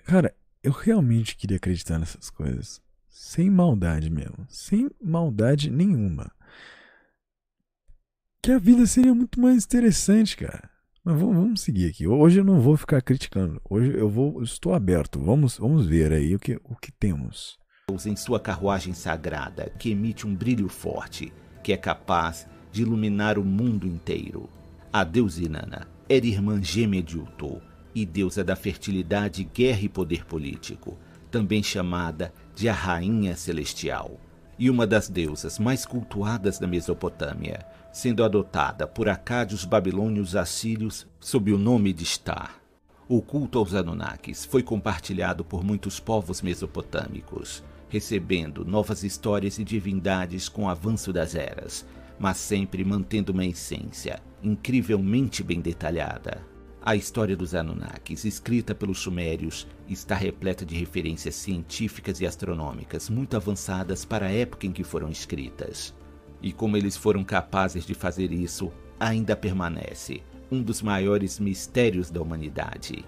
Cara, eu realmente queria acreditar nessas coisas. Sem maldade mesmo. Sem maldade nenhuma. Que a vida seria muito mais interessante, cara. Mas vamos, vamos seguir aqui. Hoje eu não vou ficar criticando. Hoje eu vou, eu estou aberto. Vamos, vamos ver aí o que, o que temos. Em sua carruagem sagrada, que emite um brilho forte, que é capaz de iluminar o mundo inteiro. A deusa Inanna era irmã gêmea de Uto e deusa da fertilidade, guerra e poder político, também chamada de a Rainha Celestial e uma das deusas mais cultuadas da Mesopotâmia, sendo adotada por acádios babilônios assírios sob o nome de Star. O culto aos Anunnakis foi compartilhado por muitos povos mesopotâmicos, recebendo novas histórias e divindades com o avanço das eras, mas sempre mantendo uma essência incrivelmente bem detalhada. A história dos Anunnakis, escrita pelos Sumérios, está repleta de referências científicas e astronômicas muito avançadas para a época em que foram escritas. E como eles foram capazes de fazer isso, ainda permanece um dos maiores mistérios da humanidade.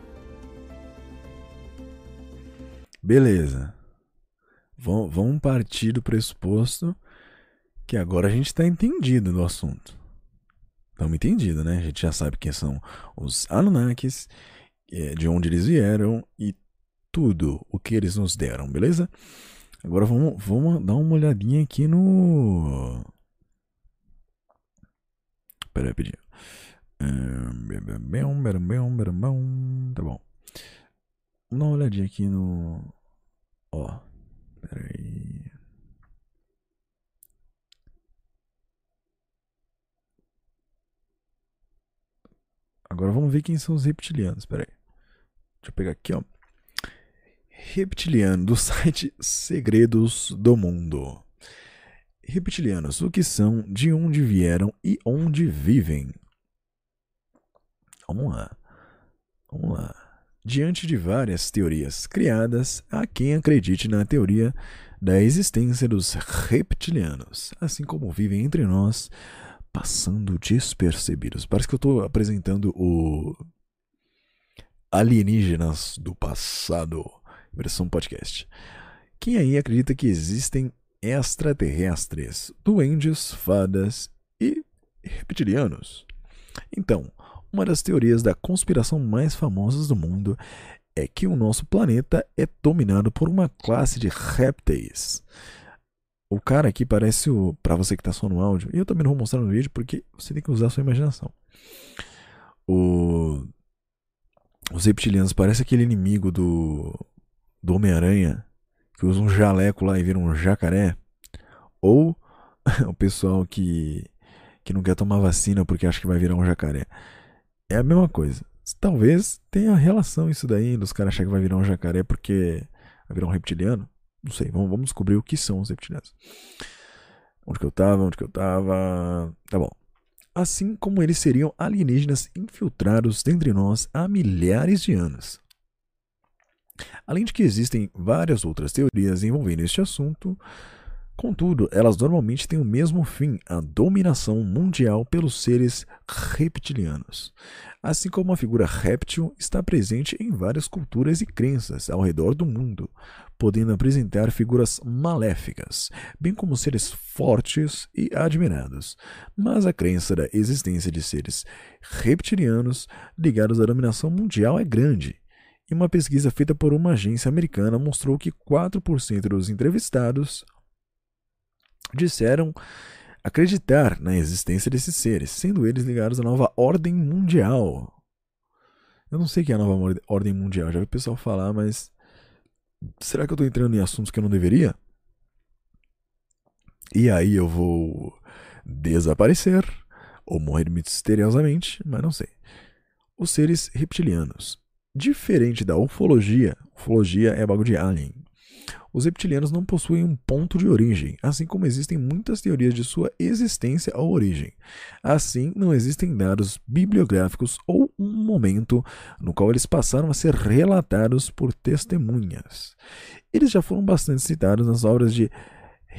Beleza. Vamos partir do pressuposto que agora a gente está entendido do assunto. Estamos entendido, né? A gente já sabe quem são os Anunnakis, é, de onde eles vieram e tudo o que eles nos deram, beleza? Agora vamos, vamos dar uma olhadinha aqui no. Pera aí, rapidinho. Tá bom. Vamos dar uma olhadinha aqui no. Ó. Pera aí. Agora vamos ver quem são os reptilianos. Pera aí. Deixa eu pegar aqui, ó. Reptiliano do site Segredos do Mundo. Reptilianos, o que são, de onde vieram e onde vivem? Vamos lá. Vamos lá. Diante de várias teorias criadas, há quem acredite na teoria da existência dos reptilianos, assim como vivem entre nós, passando despercebidos. Parece que eu estou apresentando o Alienígenas do Passado, versão podcast. Quem aí acredita que existem extraterrestres, duendes, fadas e reptilianos? Então, uma das teorias da conspiração mais famosas do mundo é que o nosso planeta é dominado por uma classe de répteis. O cara aqui parece o. Pra você que tá só no áudio, e eu também não vou mostrar no vídeo porque você tem que usar a sua imaginação. O. Os reptilianos parece aquele inimigo do. Do Homem-Aranha que usa um jaleco lá e vira um jacaré. Ou o pessoal que. que não quer tomar vacina porque acha que vai virar um jacaré é a mesma coisa. Talvez tenha relação isso daí, dos caras acharem que vai virar um jacaré porque vai virar um reptiliano. Não sei, vamos, vamos descobrir o que são os reptilianos. Onde que eu tava? Onde que eu tava? Tá bom. Assim como eles seriam alienígenas infiltrados dentre nós há milhares de anos. Além de que existem várias outras teorias envolvendo este assunto, Contudo, elas normalmente têm o mesmo fim, a dominação mundial pelos seres reptilianos. Assim como a figura réptil está presente em várias culturas e crenças ao redor do mundo, podendo apresentar figuras maléficas, bem como seres fortes e admirados. Mas a crença da existência de seres reptilianos ligados à dominação mundial é grande. E uma pesquisa feita por uma agência americana mostrou que 4% dos entrevistados disseram acreditar na existência desses seres, sendo eles ligados à nova ordem mundial. Eu não sei o que é a nova ordem mundial, já vi o pessoal falar, mas será que eu estou entrando em assuntos que eu não deveria? E aí eu vou desaparecer ou morrer misteriosamente, mas não sei. Os seres reptilianos. Diferente da ufologia, ufologia é bagulho de alien. Os reptilianos não possuem um ponto de origem, assim como existem muitas teorias de sua existência ou origem. Assim, não existem dados bibliográficos ou um momento no qual eles passaram a ser relatados por testemunhas. Eles já foram bastante citados nas obras de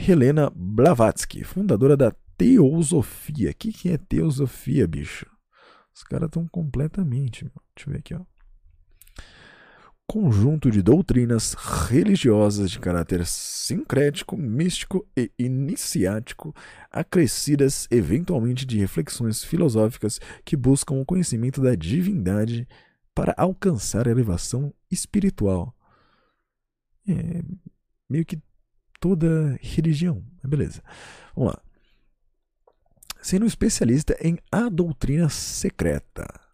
Helena Blavatsky, fundadora da Teosofia. O que, que é Teosofia, bicho? Os caras estão completamente. Deixa eu ver aqui, ó conjunto de doutrinas religiosas de caráter sincrético, místico e iniciático, acrescidas eventualmente de reflexões filosóficas que buscam o conhecimento da divindade para alcançar a elevação espiritual. É meio que toda religião, beleza. Vamos lá. Sendo especialista em a doutrina secreta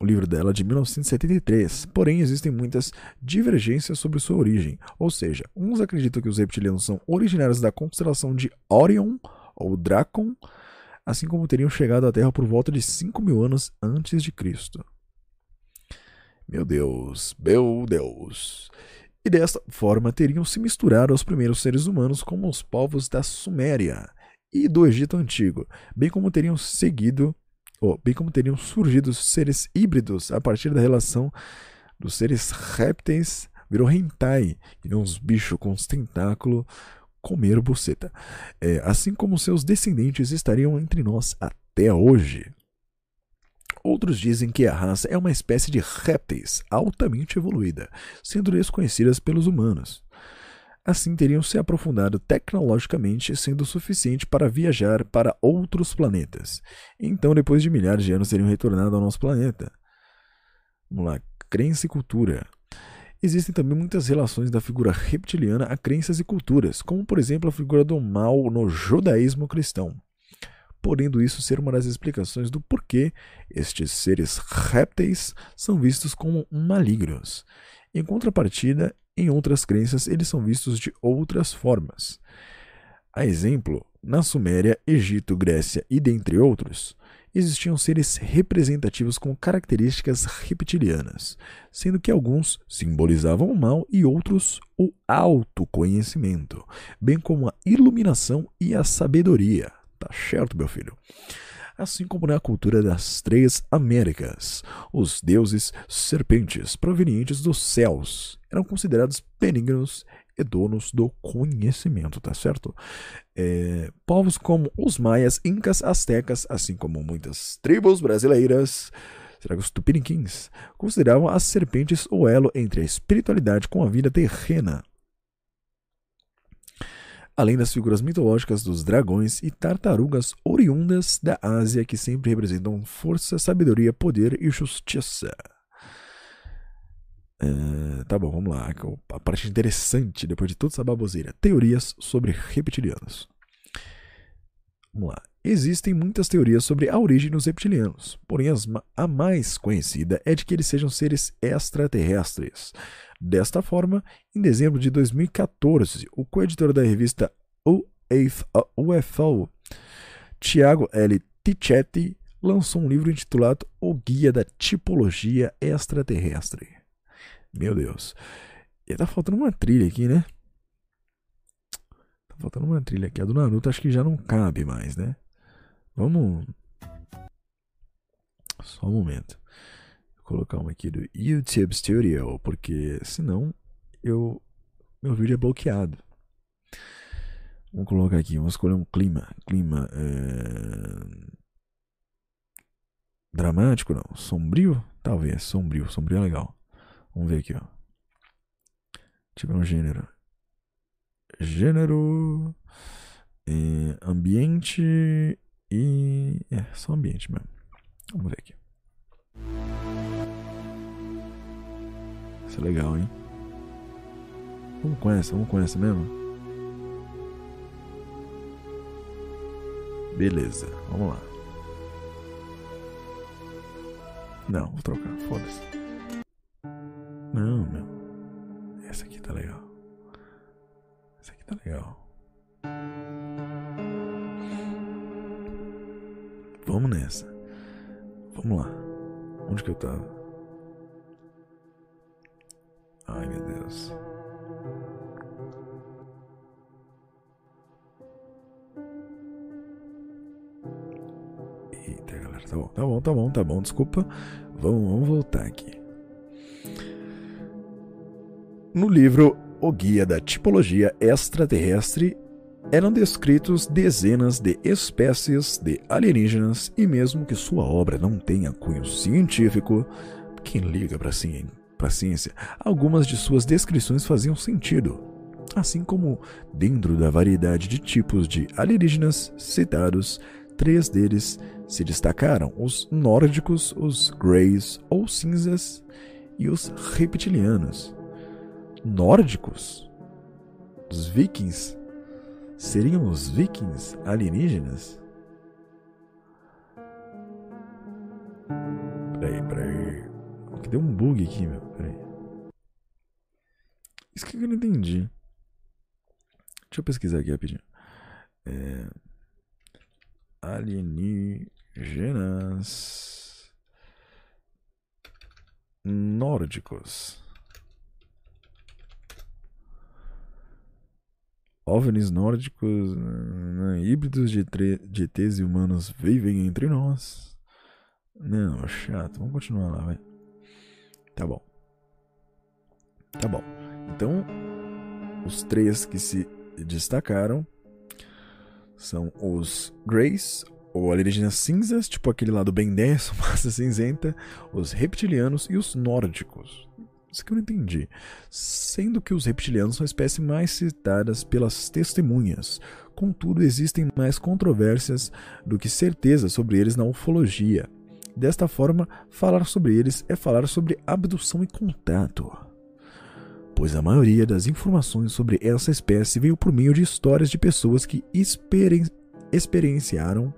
o livro dela é de 1973, porém existem muitas divergências sobre sua origem. Ou seja, uns acreditam que os reptilianos são originários da constelação de Orion ou Dracon, assim como teriam chegado à Terra por volta de 5 mil anos antes de Cristo. Meu Deus, meu Deus. e desta forma teriam se misturado aos primeiros seres humanos como os povos da Suméria e do Egito Antigo, bem como teriam seguido, ou bem como teriam surgido seres híbridos a partir da relação dos seres répteis virou hentai, e uns bichos com os tentáculos comer buceta. É, assim como seus descendentes estariam entre nós até hoje. Outros dizem que a raça é uma espécie de répteis altamente evoluída, sendo desconhecidas pelos humanos. Assim teriam se aprofundado tecnologicamente, sendo suficiente para viajar para outros planetas. Então, depois de milhares de anos, teriam retornado ao nosso planeta. Vamos lá, crença e cultura. Existem também muitas relações da figura reptiliana a crenças e culturas, como por exemplo a figura do mal no judaísmo cristão podendo isso ser uma das explicações do porquê estes seres répteis são vistos como malignos. Em contrapartida, em outras crenças, eles são vistos de outras formas. A exemplo, na Suméria, Egito, Grécia e dentre outros, existiam seres representativos com características reptilianas, sendo que alguns simbolizavam o mal e outros o autoconhecimento, bem como a iluminação e a sabedoria. Tá certo, meu filho? Assim como na cultura das três Américas, os deuses serpentes provenientes dos céus eram considerados benignos e donos do conhecimento, tá certo? É, povos como os maias, incas, astecas, assim como muitas tribos brasileiras, será que os tupiniquins, consideravam as serpentes o elo entre a espiritualidade com a vida terrena além das figuras mitológicas dos dragões e tartarugas oriundas da Ásia que sempre representam força, sabedoria, poder e justiça. Uh, tá bom, vamos lá. A parte interessante, depois de toda essa baboseira. Teorias sobre reptilianos. Vamos lá. Existem muitas teorias sobre a origem dos reptilianos, porém a mais conhecida é de que eles sejam seres extraterrestres. Desta forma, em dezembro de 2014, o co-editor da revista UFO, Tiago L. Tichetti, lançou um livro intitulado O Guia da Tipologia Extraterrestre. Meu Deus. E tá faltando uma trilha aqui, né? Tá faltando uma trilha aqui. A do Naruto acho que já não cabe mais, né? Vamos. Só um momento colocar uma aqui do YouTube Studio, porque senão eu meu vídeo é bloqueado. Vamos colocar aqui, vamos escolher um clima, clima é... dramático não, sombrio, talvez, sombrio, sombrio é legal. Vamos ver aqui, ó. Tiver um gênero, gênero, é, ambiente e é só ambiente mesmo. Vamos ver aqui. Isso é legal, hein? Vamos com essa, vamos com essa mesmo? Beleza, vamos lá. Não, vou trocar, foda-se. Não, meu. Essa aqui tá legal. Essa aqui tá legal. Vamos nessa. Vamos lá. Onde que eu tava? Ai, meu Deus. Eita, galera. Tá bom, tá bom, tá bom, tá bom. Desculpa. Vamos, vamos voltar aqui. No livro O Guia da Tipologia Extraterrestre, eram descritos dezenas de espécies de alienígenas e mesmo que sua obra não tenha cunho científico, quem liga para ciência? Ciência, algumas de suas descrições faziam sentido, assim como, dentro da variedade de tipos de alienígenas citados, três deles se destacaram: os nórdicos, os greys ou cinzas e os reptilianos. Nórdicos? Os vikings? Seriam os vikings alienígenas? Peraí, peraí. Deu um bug aqui, meu. Pera aí. Isso que eu não entendi. Deixa eu pesquisar aqui rapidinho. É... Alienígenas nórdicos. OVNIs nórdicos, né, híbridos de, de ETs e humanos vivem entre nós. Não, chato. Vamos continuar lá, vai. Tá bom. Tá bom. Então, os três que se destacaram são os Greys, ou alienígenas cinzas, tipo aquele lá do Ben 10, massa cinzenta, os reptilianos e os nórdicos. Isso que eu não entendi. Sendo que os reptilianos são a espécie mais citadas pelas testemunhas. Contudo, existem mais controvérsias do que certeza sobre eles na ufologia. Desta forma, falar sobre eles é falar sobre abdução e contato. Pois a maioria das informações sobre essa espécie veio por meio de histórias de pessoas que experien experienciaram,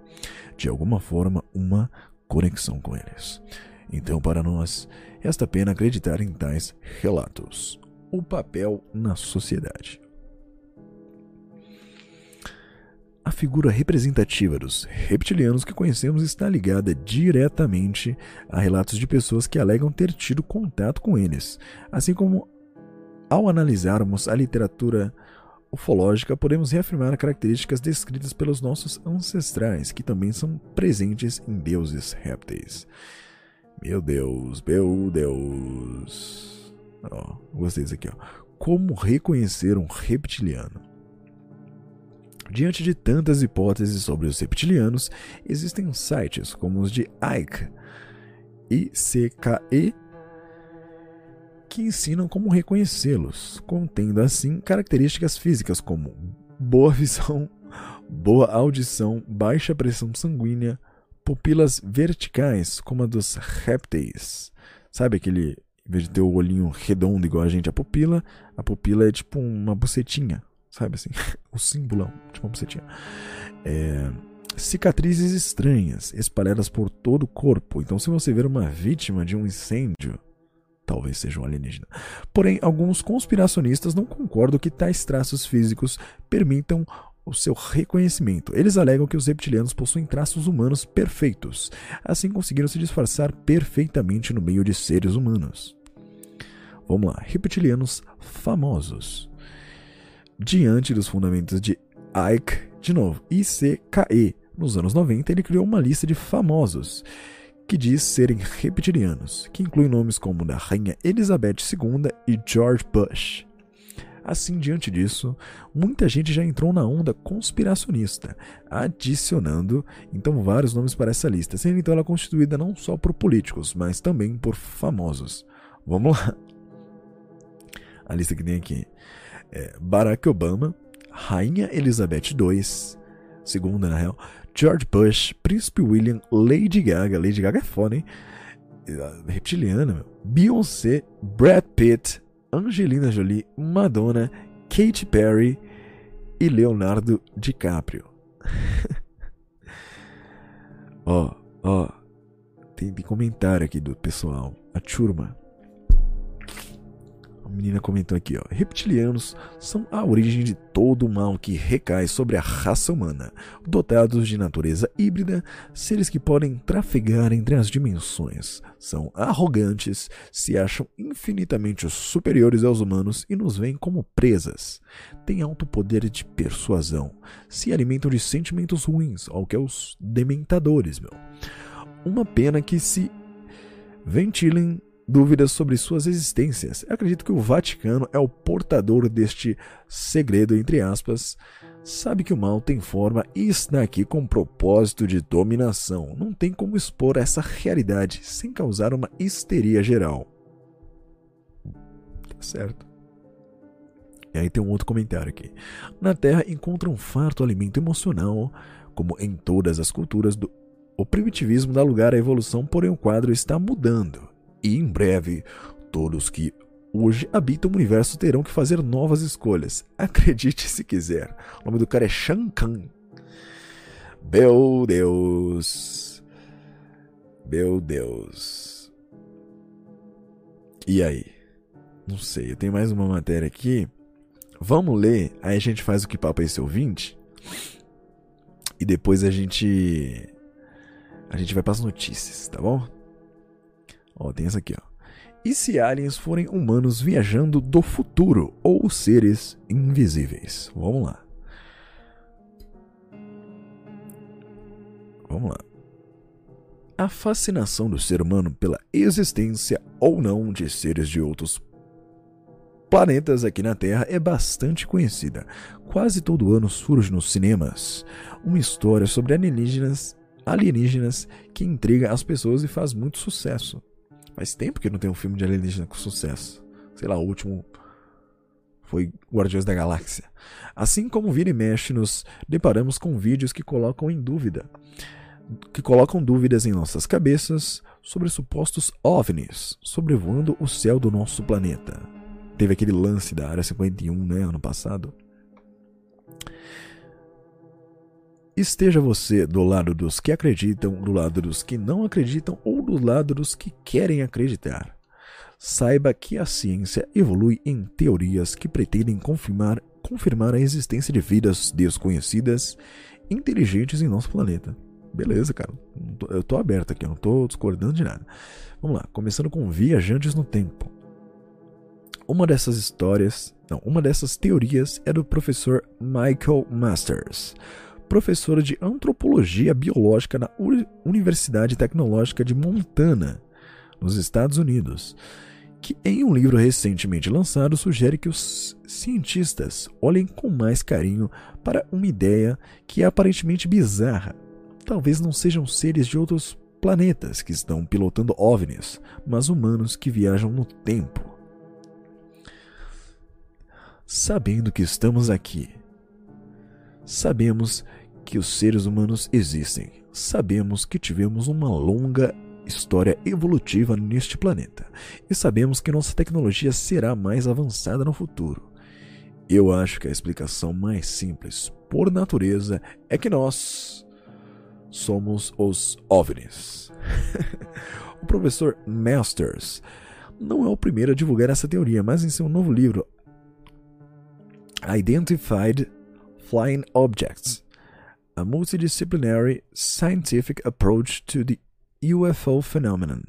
de alguma forma, uma conexão com eles. Então, para nós, resta pena acreditar em tais relatos. O papel na sociedade. A figura representativa dos reptilianos que conhecemos está ligada diretamente a relatos de pessoas que alegam ter tido contato com eles, assim como ao analisarmos a literatura ufológica, podemos reafirmar características descritas pelos nossos ancestrais, que também são presentes em deuses répteis. Meu Deus, meu Deus. Ó, gostei disso aqui, ó. Como reconhecer um reptiliano? Diante de tantas hipóteses sobre os reptilianos, existem sites como os de Ike, ICKE, que ensinam como reconhecê-los, contendo assim características físicas como boa visão, boa audição, baixa pressão sanguínea, pupilas verticais, como a dos répteis. Sabe aquele, em vez de ter o olhinho redondo igual a gente, a pupila, a pupila é tipo uma bucetinha, sabe assim? o símbolo, tipo uma bucetinha. É, cicatrizes estranhas, espalhadas por todo o corpo. Então, se você ver uma vítima de um incêndio, talvez seja um alienígena. Porém, alguns conspiracionistas não concordam que tais traços físicos permitam o seu reconhecimento. Eles alegam que os reptilianos possuem traços humanos perfeitos, assim conseguiram se disfarçar perfeitamente no meio de seres humanos. Vamos lá, reptilianos famosos. Diante dos fundamentos de Ike, de novo, ICKE, nos anos 90, ele criou uma lista de famosos que diz serem reptilianos, que inclui nomes como da Rainha Elizabeth II e George Bush. Assim, diante disso, muita gente já entrou na onda conspiracionista, adicionando então vários nomes para essa lista, sendo então ela constituída não só por políticos, mas também por famosos. Vamos lá. A lista que tem aqui é Barack Obama, Rainha Elizabeth II, segunda na real, George Bush, Príncipe William, Lady Gaga, Lady Gaga é foda, hein? Reptiliana, meu. Beyoncé, Brad Pitt, Angelina Jolie, Madonna, Katy Perry e Leonardo DiCaprio. Ó, ó, oh, tem, tem comentário aqui do pessoal. A turma. A menina comentou aqui, ó. Reptilianos são a origem de todo o mal que recai sobre a raça humana. Dotados de natureza híbrida, seres que podem trafegar entre as dimensões. São arrogantes, se acham infinitamente superiores aos humanos e nos veem como presas. Têm alto poder de persuasão. Se alimentam de sentimentos ruins, ao que é os dementadores, meu. Uma pena que se ventilem dúvidas sobre suas existências. Eu acredito que o Vaticano é o portador deste segredo, entre aspas. Sabe que o mal tem forma e está aqui com propósito de dominação. Não tem como expor essa realidade sem causar uma histeria geral. Tá certo. E aí tem um outro comentário aqui. Na Terra encontra um farto alimento emocional, como em todas as culturas do o primitivismo dá lugar à evolução, porém o quadro está mudando e em breve todos que hoje habitam o universo terão que fazer novas escolhas. Acredite se quiser. O nome do cara é Shang Kahn. Meu Deus. Meu Deus. E aí? Não sei, eu tenho mais uma matéria aqui. Vamos ler, aí a gente faz o que papo é esse ouvinte. E depois a gente. A gente vai para as notícias, tá bom? Ó, tem essa aqui, ó. E se aliens forem humanos viajando do futuro ou seres invisíveis? Vamos lá. Vamos lá. A fascinação do ser humano pela existência ou não de seres de outros planetas aqui na Terra é bastante conhecida. Quase todo ano surge nos cinemas uma história sobre alienígenas, alienígenas que intriga as pessoas e faz muito sucesso. Faz tempo que não tem um filme de alienígena com sucesso. Sei lá, o último foi Guardiões da Galáxia. Assim como vira e mexe, nos deparamos com vídeos que colocam em dúvida, que colocam dúvidas em nossas cabeças sobre supostos OVNIs sobrevoando o céu do nosso planeta. Teve aquele lance da Área 51, né, ano passado. Esteja você do lado dos que acreditam, do lado dos que não acreditam ou do lado dos que querem acreditar. Saiba que a ciência evolui em teorias que pretendem confirmar, confirmar a existência de vidas desconhecidas, inteligentes em nosso planeta. Beleza, cara. Eu tô aberto aqui, eu não tô discordando de nada. Vamos lá, começando com Viajantes no Tempo. Uma dessas histórias, não, uma dessas teorias é do professor Michael Masters, professor de antropologia biológica na Universidade Tecnológica de Montana, nos Estados Unidos, que em um livro recentemente lançado sugere que os cientistas olhem com mais carinho para uma ideia que é aparentemente bizarra. Talvez não sejam seres de outros planetas que estão pilotando OVNIs, mas humanos que viajam no tempo sabendo que estamos aqui. Sabemos que os seres humanos existem. Sabemos que tivemos uma longa história evolutiva neste planeta. E sabemos que nossa tecnologia será mais avançada no futuro. Eu acho que a explicação mais simples, por natureza, é que nós somos os OVNIs. o professor Masters não é o primeiro a divulgar essa teoria, mas em seu novo livro, Identified Flying Objects, a multidisciplinary scientific approach to the UFO phenomenon.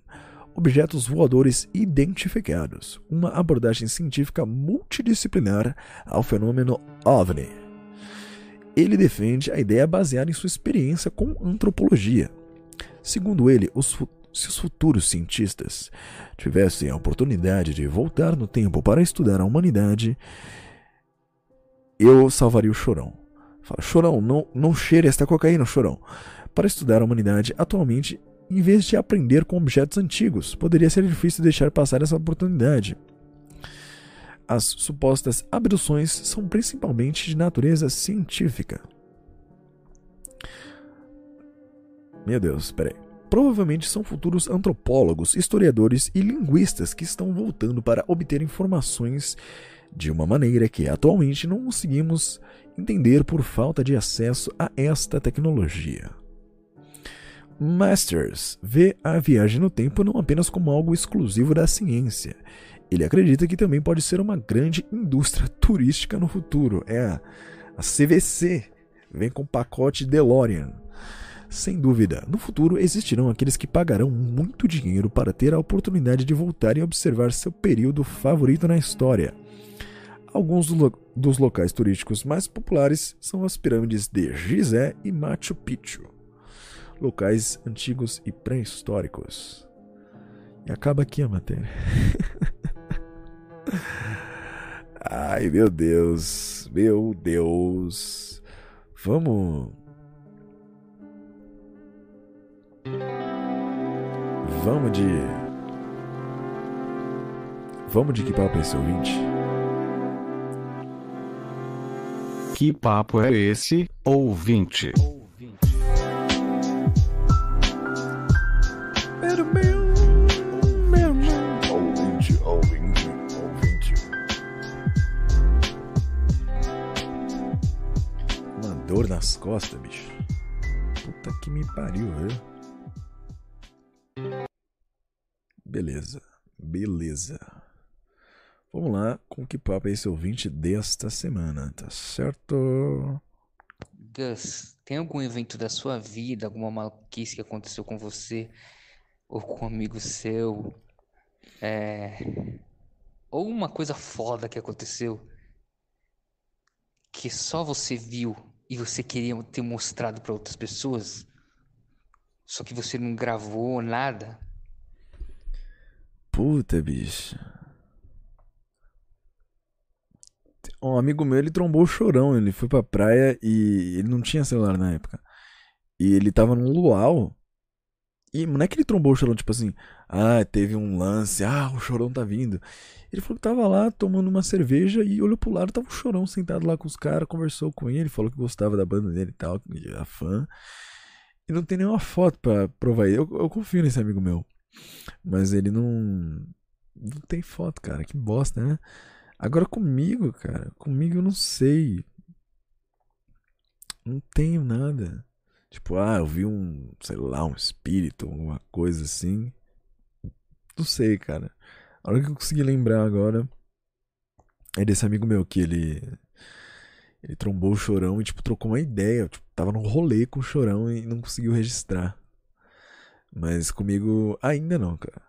Objetos voadores identificados, uma abordagem científica multidisciplinar ao fenômeno OVNI. Ele defende a ideia baseada em sua experiência com antropologia. Segundo ele, os se os futuros cientistas tivessem a oportunidade de voltar no tempo para estudar a humanidade, eu salvaria o Chorão. Fala, Chorão, não, não cheire esta cocaína, Chorão. Para estudar a humanidade atualmente, em vez de aprender com objetos antigos, poderia ser difícil deixar passar essa oportunidade. As supostas abduções são principalmente de natureza científica. Meu Deus, peraí. Provavelmente são futuros antropólogos, historiadores e linguistas que estão voltando para obter informações de uma maneira que atualmente não conseguimos entender por falta de acesso a esta tecnologia. Masters vê a viagem no tempo não apenas como algo exclusivo da ciência. Ele acredita que também pode ser uma grande indústria turística no futuro. É a, CVC, vem com pacote DeLorean. Sem dúvida, no futuro existirão aqueles que pagarão muito dinheiro para ter a oportunidade de voltar e observar seu período favorito na história. Alguns dos locais turísticos mais populares são as pirâmides de Gizé e Machu Picchu, locais antigos e pré-históricos. E acaba aqui a matéria. Ai, meu Deus, meu Deus. Vamos. Vamos de. Vamos de que papo esse ouvinte? Que papo é esse, ouvinte? Ouvinte, ouvinte, ouvinte. Uma dor nas costas, bicho. Puta que me pariu, viu? Beleza, beleza. Vamos lá com que papo é esse ouvinte desta semana, tá certo? Gus, tem algum evento da sua vida, alguma maluquice que aconteceu com você ou com um amigo seu É. Ou uma coisa foda que aconteceu que só você viu e você queria ter mostrado para outras pessoas, só que você não gravou nada. Puta, bicho. Um amigo meu, ele trombou o chorão. Ele foi pra praia e ele não tinha celular na época. E ele tava num luau. E não é que ele trombou o chorão, tipo assim, ah, teve um lance, ah, o chorão tá vindo. Ele falou que tava lá tomando uma cerveja e olhou pro lado, tava o chorão sentado lá com os caras, conversou com ele, falou que gostava da banda dele e tal, que era fã. E não tem nenhuma foto pra provar. Eu, eu confio nesse amigo meu. Mas ele não. Não tem foto, cara. Que bosta, né? Agora comigo, cara. Comigo eu não sei. Não tenho nada. Tipo, ah, eu vi um, sei lá, um espírito, alguma coisa assim. Não sei, cara. A hora que eu consegui lembrar agora é desse amigo meu que ele. Ele trombou o chorão e, tipo, trocou uma ideia. Tipo, tava num rolê com o chorão e não conseguiu registrar. Mas comigo ainda não, cara.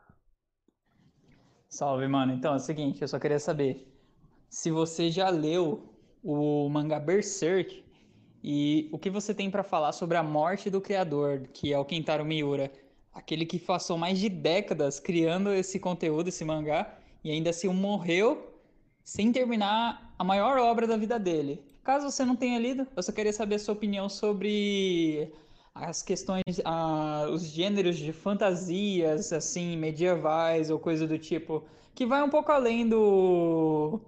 Salve, mano. Então é o seguinte, eu só queria saber se você já leu o mangá Berserk e o que você tem para falar sobre a morte do criador, que é o Kentaro Miura, aquele que passou mais de décadas criando esse conteúdo, esse mangá, e ainda assim morreu sem terminar a maior obra da vida dele. Caso você não tenha lido, eu só queria saber a sua opinião sobre as questões, os gêneros de fantasias, assim, medievais ou coisa do tipo, que vai um pouco além do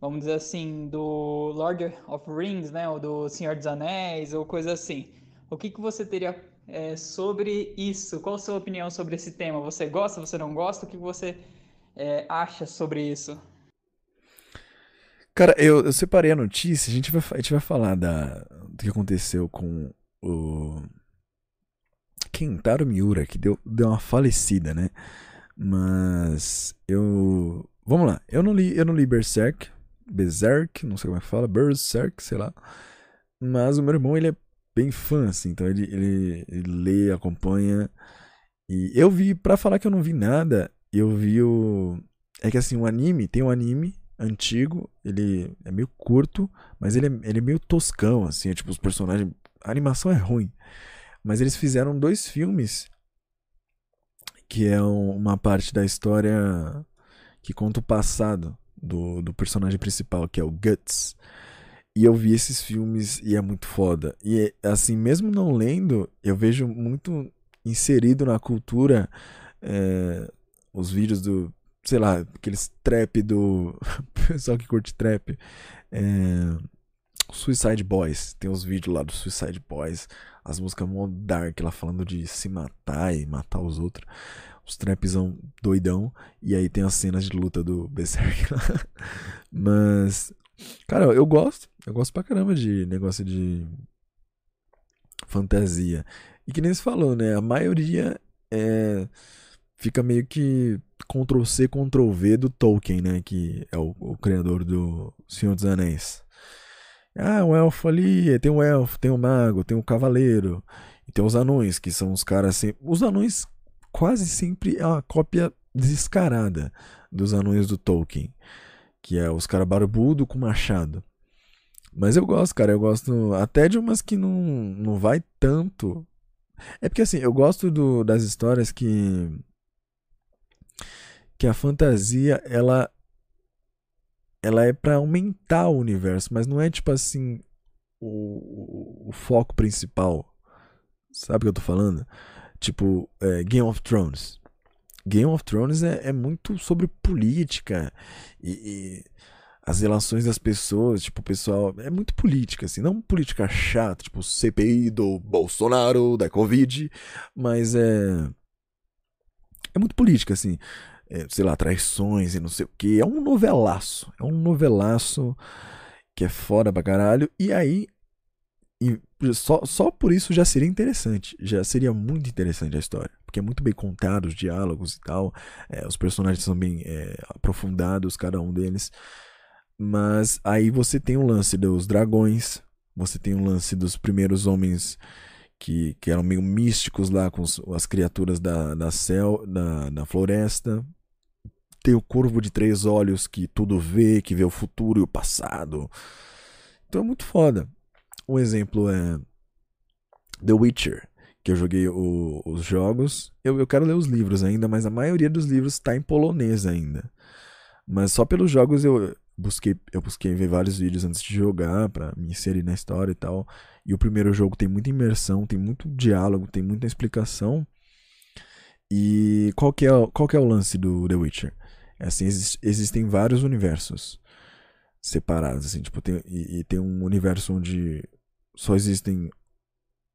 vamos dizer assim, do Lord of Rings, né, ou do Senhor dos Anéis, ou coisa assim. O que, que você teria é, sobre isso? Qual a sua opinião sobre esse tema? Você gosta, você não gosta? O que você é, acha sobre isso? Cara, eu, eu separei a notícia, a gente vai, a gente vai falar da, do que aconteceu com o Kentaro Miura, que deu, deu uma falecida, né? Mas eu. Vamos lá, eu não li, eu não li Berserk, Berserk, não sei como é que fala, Berserk, sei lá. Mas o meu irmão, ele é bem fã, assim, então ele, ele, ele lê, acompanha. E eu vi, para falar que eu não vi nada, eu vi o. É que assim, o anime, tem um anime antigo, ele é meio curto, mas ele é, ele é meio toscão, assim, é tipo, os personagens. A animação é ruim. Mas eles fizeram dois filmes que é uma parte da história que conta o passado do, do personagem principal, que é o Guts. E eu vi esses filmes e é muito foda. E assim, mesmo não lendo, eu vejo muito inserido na cultura é, os vídeos do, sei lá, aqueles trap do pessoal que curte trap. É, Suicide Boys, tem os vídeos lá do Suicide Boys, as músicas mó dark lá falando de se matar e matar os outros os trapzão doidão. E aí tem as cenas de luta do Berserk lá. Mas, cara, eu gosto. Eu gosto pra caramba de negócio de fantasia. E que nem se falou, né? A maioria é, fica meio que Ctrl C, Ctrl V do Tolkien, né? Que é o, o criador do Senhor dos Anéis. Ah, um elfo ali, tem um elfo, tem um mago, tem um cavaleiro. E tem os anões, que são os caras assim. Os anões quase sempre é uma cópia descarada dos anões do Tolkien, que é os caras barbudo com machado. Mas eu gosto, cara, eu gosto até de umas que não, não vai tanto. É porque assim, eu gosto do, das histórias que que a fantasia ela ela é para aumentar o universo, mas não é tipo assim o, o, o foco principal. Sabe o que eu tô falando? Tipo, é, Game of Thrones. Game of Thrones é, é muito sobre política e, e, as relações das pessoas, tipo, o pessoal. É muito política, assim, não política chata, tipo CPI do Bolsonaro, da Covid, mas é. É muito política, assim. É, sei lá, traições e não sei o que. É um novelaço. É um novelaço que é foda pra caralho. E aí e só, só por isso já seria interessante. Já seria muito interessante a história. Porque é muito bem contado, os diálogos e tal. É, os personagens são bem é, aprofundados, cada um deles. Mas aí você tem o lance dos dragões. Você tem o lance dos primeiros homens que, que eram meio místicos lá com as criaturas da, da céu, da, da floresta. tem o corvo de três olhos que tudo vê, que vê o futuro e o passado. Então é muito foda. Um exemplo é The Witcher, que eu joguei o, os jogos. Eu, eu quero ler os livros ainda, mas a maioria dos livros está em polonês ainda. Mas só pelos jogos eu busquei, eu busquei ver vários vídeos antes de jogar para me inserir na história e tal. E o primeiro jogo tem muita imersão, tem muito diálogo, tem muita explicação. E qual que é, qual que é o lance do The Witcher? É assim, existem vários universos separados, assim, tipo, tem, e, e, tem um universo onde só existem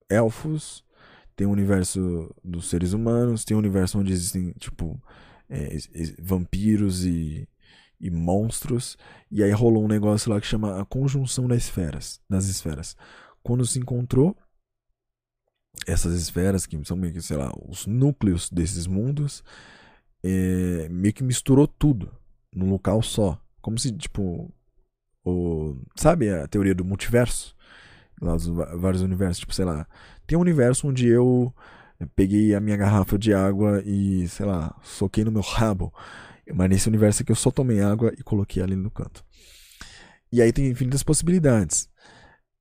elfos, tem um universo dos seres humanos, tem um universo onde existem, tipo, é, vampiros e, e monstros, e aí rolou um negócio lá que chama a conjunção das esferas, das esferas. Quando se encontrou essas esferas, que são meio que, sei lá, os núcleos desses mundos, é, meio que misturou tudo num local só. Como se, tipo, o, sabe a teoria do multiverso? Dos vários universos, tipo, sei lá, tem um universo onde eu peguei a minha garrafa de água e, sei lá, soquei no meu rabo. Mas nesse universo aqui eu só tomei água e coloquei ali no canto. E aí tem infinitas possibilidades.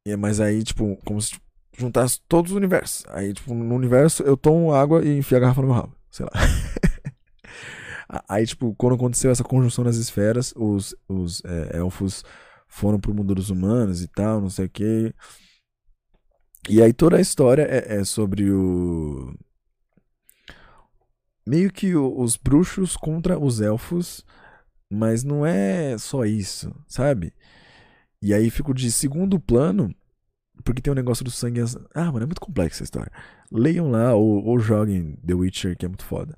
E, mas aí, tipo, como se juntasse todos os universos. Aí, tipo, no universo eu tomo água e enfio a garrafa no meu rabo. Sei lá. Aí, tipo, quando aconteceu essa conjunção das esferas, os, os é, elfos foram pro mundo dos humanos e tal, não sei o que. E aí toda a história é, é sobre o. Meio que o, os bruxos contra os elfos, mas não é só isso, sabe? E aí fico de segundo plano, porque tem um negócio do sangue. Ah, mano, é muito complexa a história. Leiam lá ou, ou joguem The Witcher, que é muito foda.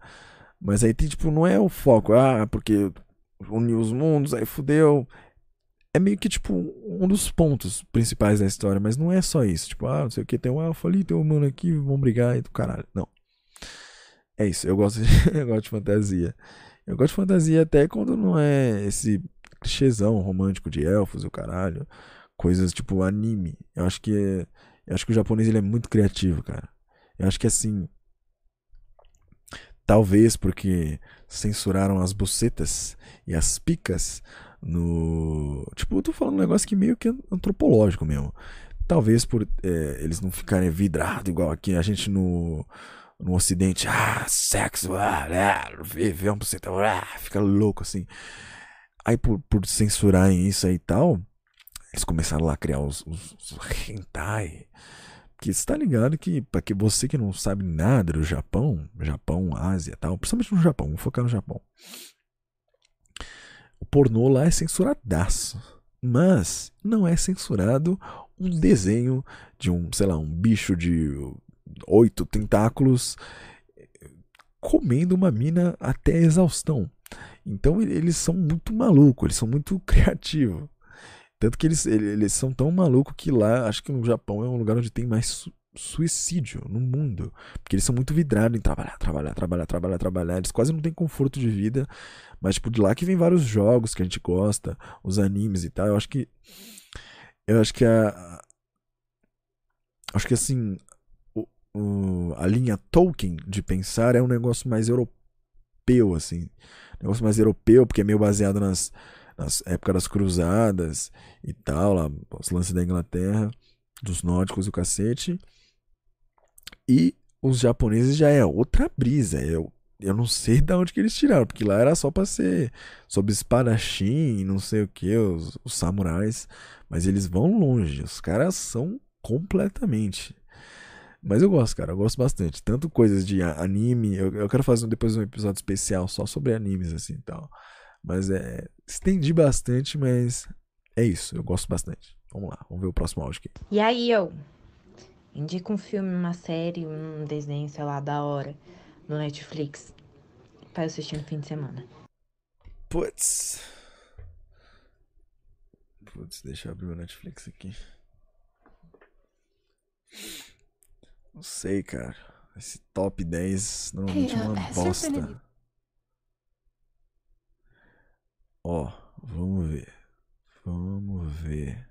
Mas aí tem, tipo, não é o foco, ah, porque uniu os mundos, aí fudeu. É meio que, tipo, um dos pontos principais da história, mas não é só isso. Tipo, ah, não sei o que, tem um elfo ali, tem um humano aqui, vão brigar e do caralho. Não. É isso, eu gosto, de, eu gosto de fantasia. Eu gosto de fantasia até quando não é esse clichêzão romântico de elfos e o caralho. Coisas tipo anime. Eu acho que é, eu acho que o japonês ele é muito criativo, cara. Eu acho que assim, Talvez porque censuraram as bucetas e as picas no. Tipo, eu tô falando um negócio que meio que é antropológico mesmo. Talvez por é, eles não ficarem vidrados igual aqui a gente no, no ocidente. Ah, sexo, ah, ah, uma buceta, ah, fica louco assim. Aí por, por censurarem isso aí e tal, eles começaram lá a criar os, os, os hentai que você tá ligado que, para que você que não sabe nada do Japão, Japão, Ásia tal, principalmente no Japão, vamos focar no Japão. O pornô lá é censuradaço. Mas não é censurado um desenho de um, sei lá, um bicho de oito tentáculos comendo uma mina até exaustão. Então eles são muito malucos, eles são muito criativos. Tanto que eles, eles são tão malucos que lá, acho que no Japão é um lugar onde tem mais suicídio no mundo. Porque eles são muito vidrados em trabalhar, trabalhar, trabalhar, trabalhar, trabalhar. Eles quase não têm conforto de vida. Mas, tipo, de lá que vem vários jogos que a gente gosta, os animes e tal. Eu acho que. Eu acho que a. Acho que assim. O, o, a linha Tolkien de pensar é um negócio mais europeu, assim. Negócio mais europeu, porque é meio baseado nas na época das cruzadas e tal, lá, os lances da Inglaterra, dos nórdicos e o cacete. E os japoneses já é outra brisa. Eu, eu não sei de onde que eles tiraram, porque lá era só pra ser sob espadachim não sei o que, os, os samurais. Mas eles vão longe, os caras são completamente. Mas eu gosto, cara, eu gosto bastante. Tanto coisas de anime, eu, eu quero fazer depois um episódio especial só sobre animes, assim tal. Mas é. Estendi bastante, mas é isso. Eu gosto bastante. Vamos lá, vamos ver o próximo áudio aqui. E aí, eu? Indica um filme, uma série, um desenho, sei lá, da hora, no Netflix. Pra assistir no fim de semana. Putz. Putz, deixa eu abrir o Netflix aqui. Não sei, cara. Esse top 10 normalmente é uma bosta. Ó, vamos ver. Vamos ver.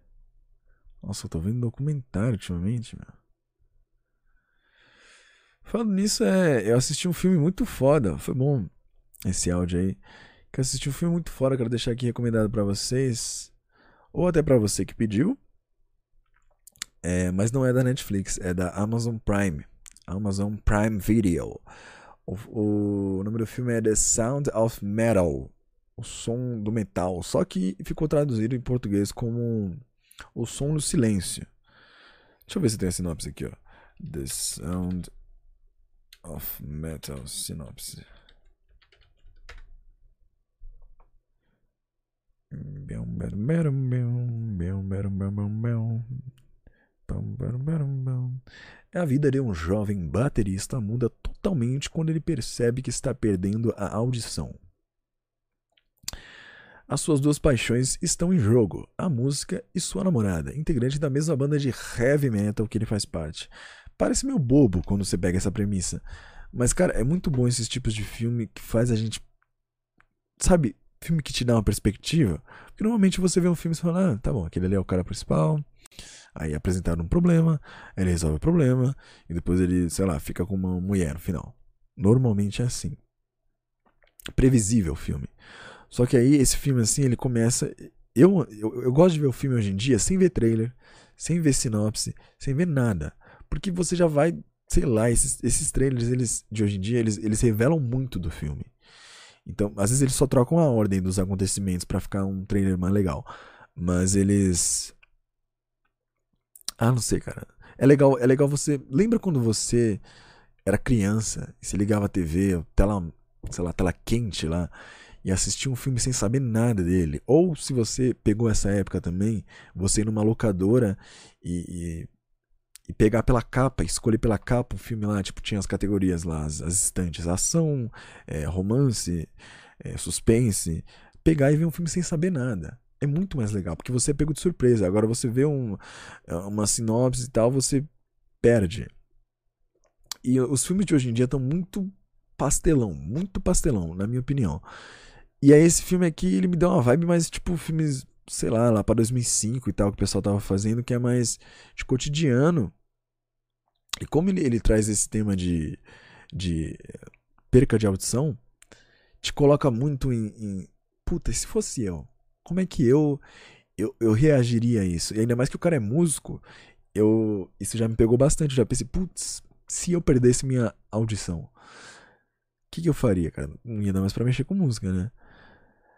Nossa, eu tô vendo documentário ultimamente, meu. Falando nisso, é, eu assisti um filme muito foda. Foi bom esse áudio aí. que assisti um filme muito fora, quero deixar aqui recomendado para vocês, ou até para você que pediu. É, mas não é da Netflix, é da Amazon Prime. Amazon Prime Video. O, o nome do filme é The Sound of Metal. O som do metal. Só que ficou traduzido em português como O Som do Silêncio. Deixa eu ver se tem a sinopse aqui, ó. The Sound of Metal. Sinopse. É a vida de um jovem baterista muda totalmente quando ele percebe que está perdendo a audição. As suas duas paixões estão em jogo: a música e sua namorada, integrante da mesma banda de heavy metal que ele faz parte. Parece meio bobo quando você pega essa premissa, mas cara, é muito bom esses tipos de filme que faz a gente sabe, filme que te dá uma perspectiva, porque normalmente você vê um filme e fala: "Ah, tá bom, aquele ali é o cara principal, Aí apresentaram um problema, ele resolve o problema e depois ele, sei lá, fica com uma mulher no final. Normalmente é assim. Previsível o filme. Só que aí esse filme assim, ele começa. Eu, eu, eu gosto de ver o filme hoje em dia sem ver trailer, sem ver sinopse, sem ver nada. Porque você já vai, sei lá, esses, esses trailers eles, de hoje em dia, eles, eles revelam muito do filme. Então, às vezes eles só trocam a ordem dos acontecimentos para ficar um trailer mais legal. Mas eles ah, não sei, cara. É legal, é legal você. Lembra quando você era criança e você ligava a TV, tela, sei lá, tela quente lá, e assistia um filme sem saber nada dele? Ou se você pegou essa época também, você ir numa locadora e, e, e pegar pela capa, escolher pela capa um filme lá, tipo, tinha as categorias lá, as, as estantes, ação, é, romance, é, suspense, pegar e ver um filme sem saber nada é muito mais legal, porque você é pego de surpresa. Agora você vê um, uma sinopse e tal, você perde. E os filmes de hoje em dia estão muito pastelão, muito pastelão, na minha opinião. E aí esse filme aqui, ele me deu uma vibe mais tipo filmes, sei lá, lá para 2005 e tal, que o pessoal tava fazendo, que é mais de cotidiano. E como ele, ele traz esse tema de, de perca de audição, te coloca muito em, em puta, se fosse eu, como é que eu, eu, eu reagiria a isso? E ainda mais que o cara é músico, eu isso já me pegou bastante. Já pensei, putz, se eu perdesse minha audição, o que, que eu faria, cara? Não ia dar mais pra mexer com música, né?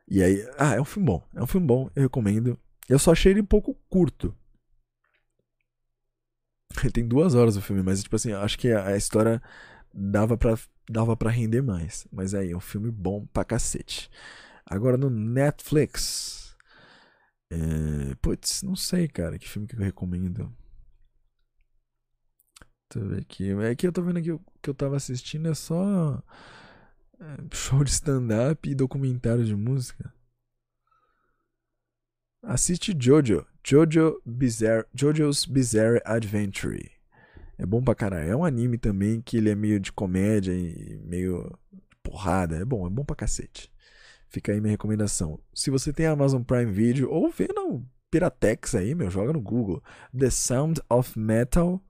E aí, ah, é um filme bom. É um filme bom, eu recomendo. Eu só achei ele um pouco curto. Ele tem duas horas o filme, mas tipo assim, acho que a, história dava pra, dava pra render mais. Mas aí, é um filme bom pra cacete. Agora no Netflix. É, putz, não sei, cara, que filme que eu recomendo. Deixa eu ver aqui. É que eu tô vendo aqui o que eu tava assistindo é só show de stand-up e documentário de música. Assiste Jojo. Jojo Bizarre, Jojo's Bizarre Adventure. É bom pra caralho. É um anime também que ele é meio de comédia e meio porrada. É bom, é bom pra cacete. Fica aí minha recomendação. Se você tem Amazon Prime Video ou vê no Piratex aí, meu, joga no Google. The Sound of Metal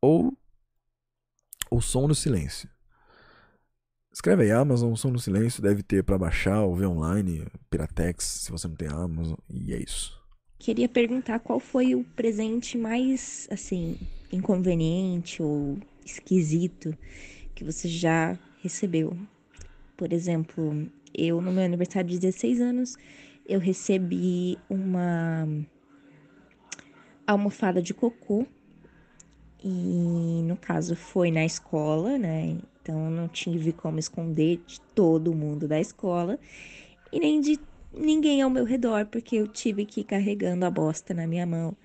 ou O Som no Silêncio. Escreve aí Amazon, Som no Silêncio, deve ter para baixar ou ver online, Piratex, se você não tem Amazon, e é isso. Queria perguntar qual foi o presente mais, assim, inconveniente ou esquisito que você já recebeu. Por exemplo, eu, no meu aniversário de 16 anos, eu recebi uma almofada de cocô. E no caso foi na escola, né? Então não tive como esconder de todo mundo da escola e nem de ninguém ao meu redor, porque eu tive que ir carregando a bosta na minha mão,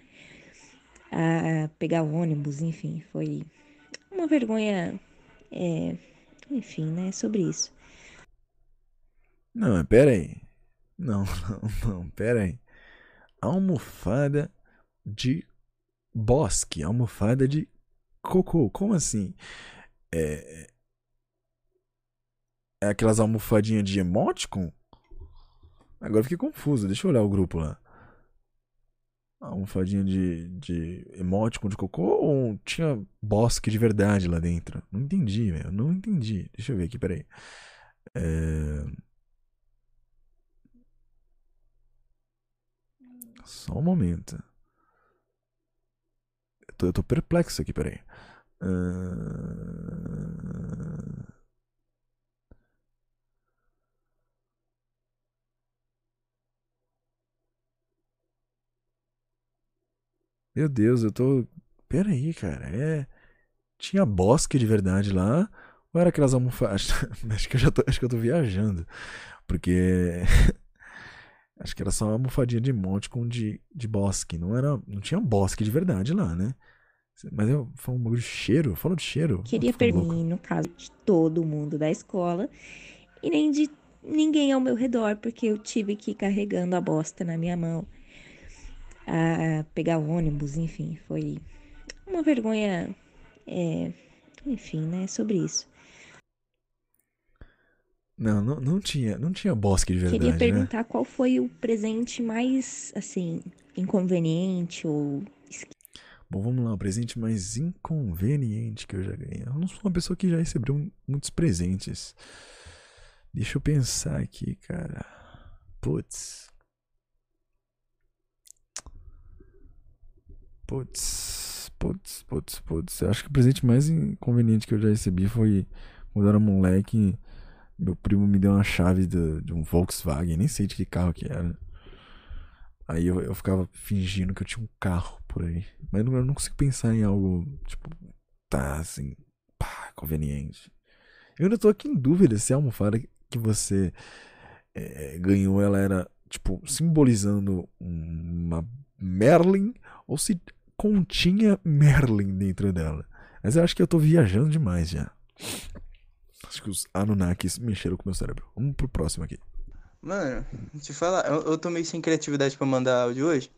a pegar ônibus, enfim, foi uma vergonha, é, enfim, né? Sobre isso. Não, pera aí. Não, não, não, pera aí. Almofada de bosque, almofada de cocô. Como assim? É, é aquelas almofadinhas de emoticon? Agora fiquei confuso, deixa eu olhar o grupo lá. Almofadinha de, de emoticon de cocô ou tinha bosque de verdade lá dentro? Não entendi, velho. Não entendi. Deixa eu ver aqui, peraí. É... Só um momento. Eu tô, eu tô perplexo aqui, peraí. Uh... Meu Deus, eu tô. Pera aí, cara. É. Tinha bosque de verdade lá? Ou era aquelas almofadas? acho que eu já tô, acho que eu tô viajando. Porque. acho que era só uma almofadinha de monte com de, de bosque. Não era. Não tinha bosque de verdade lá, né? Mas eu falo um bagulho de cheiro. Fala de cheiro. Queria perguntar, no caso de todo mundo da escola, e nem de ninguém ao meu redor, porque eu tive que ir carregando a bosta na minha mão a pegar ônibus, enfim, foi uma vergonha, é, enfim, né, sobre isso. Não, não, não tinha, não tinha bosque de verdade. Queria né? perguntar né? qual foi o presente mais, assim, inconveniente ou Bom, vamos lá, o presente mais inconveniente que eu já ganhei. Eu não sou uma pessoa que já recebeu muitos presentes. Deixa eu pensar aqui, cara. Putz. Putz, putz, putz, putz. Eu acho que o presente mais inconveniente que eu já recebi foi quando eu era moleque. Meu primo me deu uma chave de, de um Volkswagen, nem sei de que carro que era. Aí eu, eu ficava fingindo que eu tinha um carro por aí. Mas eu não consigo pensar em algo, tipo, tá assim, pá, conveniente. Eu ainda tô aqui em dúvida se a almofada que você é, ganhou, ela era, tipo, simbolizando uma Merlin ou se continha Merlin dentro dela. Mas eu acho que eu tô viajando demais já. Acho que os Anunnakis mexeram com o meu cérebro. Vamos pro próximo aqui. Mano, te falar, eu, eu tô meio sem criatividade para mandar áudio hoje.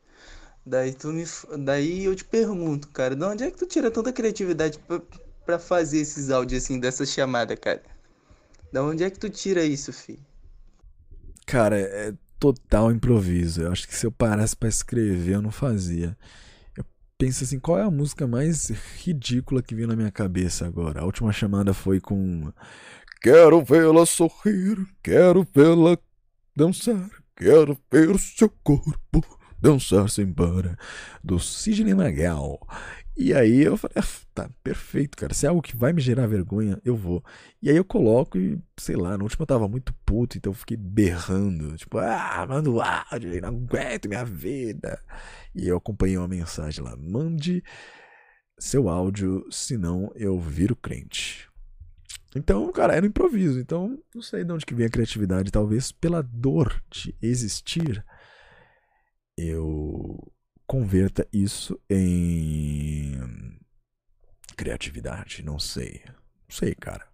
Daí tu me, daí eu te pergunto, cara, de onde é que tu tira tanta criatividade pra, pra fazer esses áudios assim dessa chamada, cara? Da onde é que tu tira isso, fi? Cara, é total improviso. Eu acho que se eu parasse para escrever, eu não fazia pensa assim, qual é a música mais ridícula que veio na minha cabeça agora? A última chamada foi com Quero vê-la sorrir, quero vê-la dançar, quero ver o seu corpo dançar sem para, do Sidney Magal. E aí eu falei, ah, tá, perfeito, cara. Se é algo que vai me gerar vergonha, eu vou. E aí eu coloco e, sei lá, no último eu tava muito puto, então eu fiquei berrando. Tipo, ah, manda o áudio, não aguento minha vida. E eu acompanhei uma mensagem lá: mande seu áudio, senão eu viro crente. Então, cara, era um improviso. Então, não sei de onde que vem a criatividade. Talvez pela dor de existir, eu converta isso em criatividade. Não sei. Não sei, cara.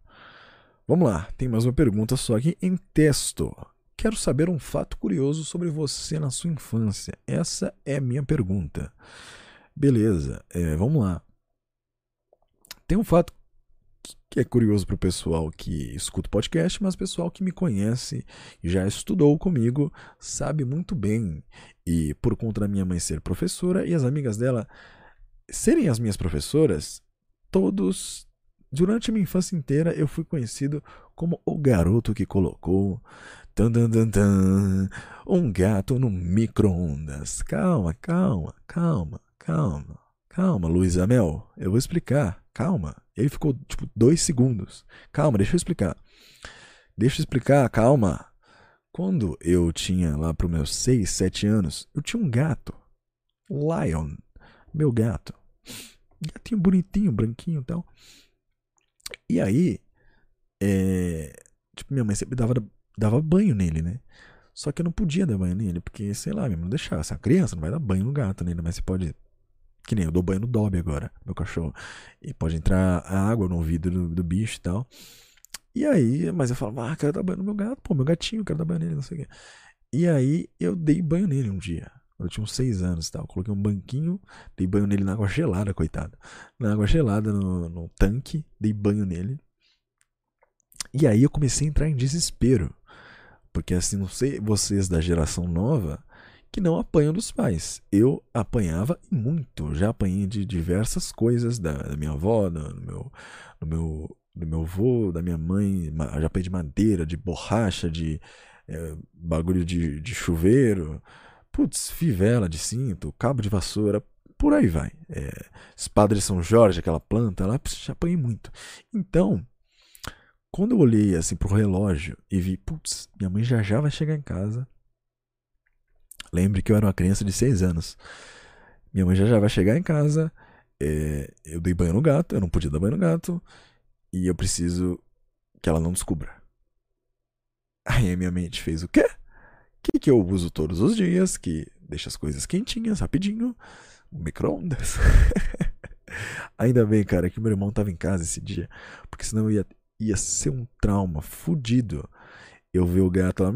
Vamos lá, tem mais uma pergunta só aqui em texto. Quero saber um fato curioso sobre você na sua infância. Essa é minha pergunta. Beleza, é, vamos lá. Tem um fato que é curioso para o pessoal que escuta o podcast, mas o pessoal que me conhece e já estudou comigo sabe muito bem. E por conta da minha mãe ser professora e as amigas dela serem as minhas professoras, todos Durante a minha infância inteira, eu fui conhecido como o garoto que colocou tan, tan, tan, um gato no micro-ondas. Calma, calma, calma, calma, calma, Luiz Amel. Eu vou explicar. Calma. Ele ficou tipo dois segundos. Calma, deixa eu explicar. Deixa eu explicar, calma. Quando eu tinha lá para os meus 6, 7 anos, eu tinha um gato. Lion. Meu gato. Gatinho bonitinho, branquinho e tal. E aí, é, tipo, minha mãe sempre dava, dava banho nele, né? Só que eu não podia dar banho nele, porque, sei lá, mesmo não deixava. Essa criança não vai dar banho no gato nele, mas você pode. Que nem eu dou banho no Dobby agora, meu cachorro. E pode entrar água no ouvido do, do bicho e tal. E aí, mas eu falava, ah, quero dar banho no meu gato, pô, meu gatinho, quero dar banho nele, não sei o quê. E aí eu dei banho nele um dia. Eu tinha uns seis anos e tal. Coloquei um banquinho, dei banho nele na água gelada, coitado. Na água gelada, no, no tanque, dei banho nele. E aí eu comecei a entrar em desespero. Porque assim, não sei vocês da geração nova que não apanham dos pais. Eu apanhava muito. Já apanhei de diversas coisas da, da minha avó, do, do, meu, do, meu, do meu avô, da minha mãe. Já apanhei de madeira, de borracha, de é, bagulho de, de chuveiro putz, fivela de cinto, cabo de vassoura, por aí vai. É, espada de São Jorge, aquela planta lá, já apanhei muito. Então, quando eu olhei assim pro relógio e vi, putz, minha mãe já já vai chegar em casa. Lembre que eu era uma criança de 6 anos. Minha mãe já já vai chegar em casa. É, eu dei banho no gato, eu não podia dar banho no gato. E eu preciso que ela não descubra. Aí a minha mente fez o quê? Que que eu uso todos os dias, que deixa as coisas quentinhas rapidinho. Micro-ondas. Ainda bem, cara, que meu irmão tava em casa esse dia. Porque senão ia, ia ser um trauma fudido. Eu ver o gato lá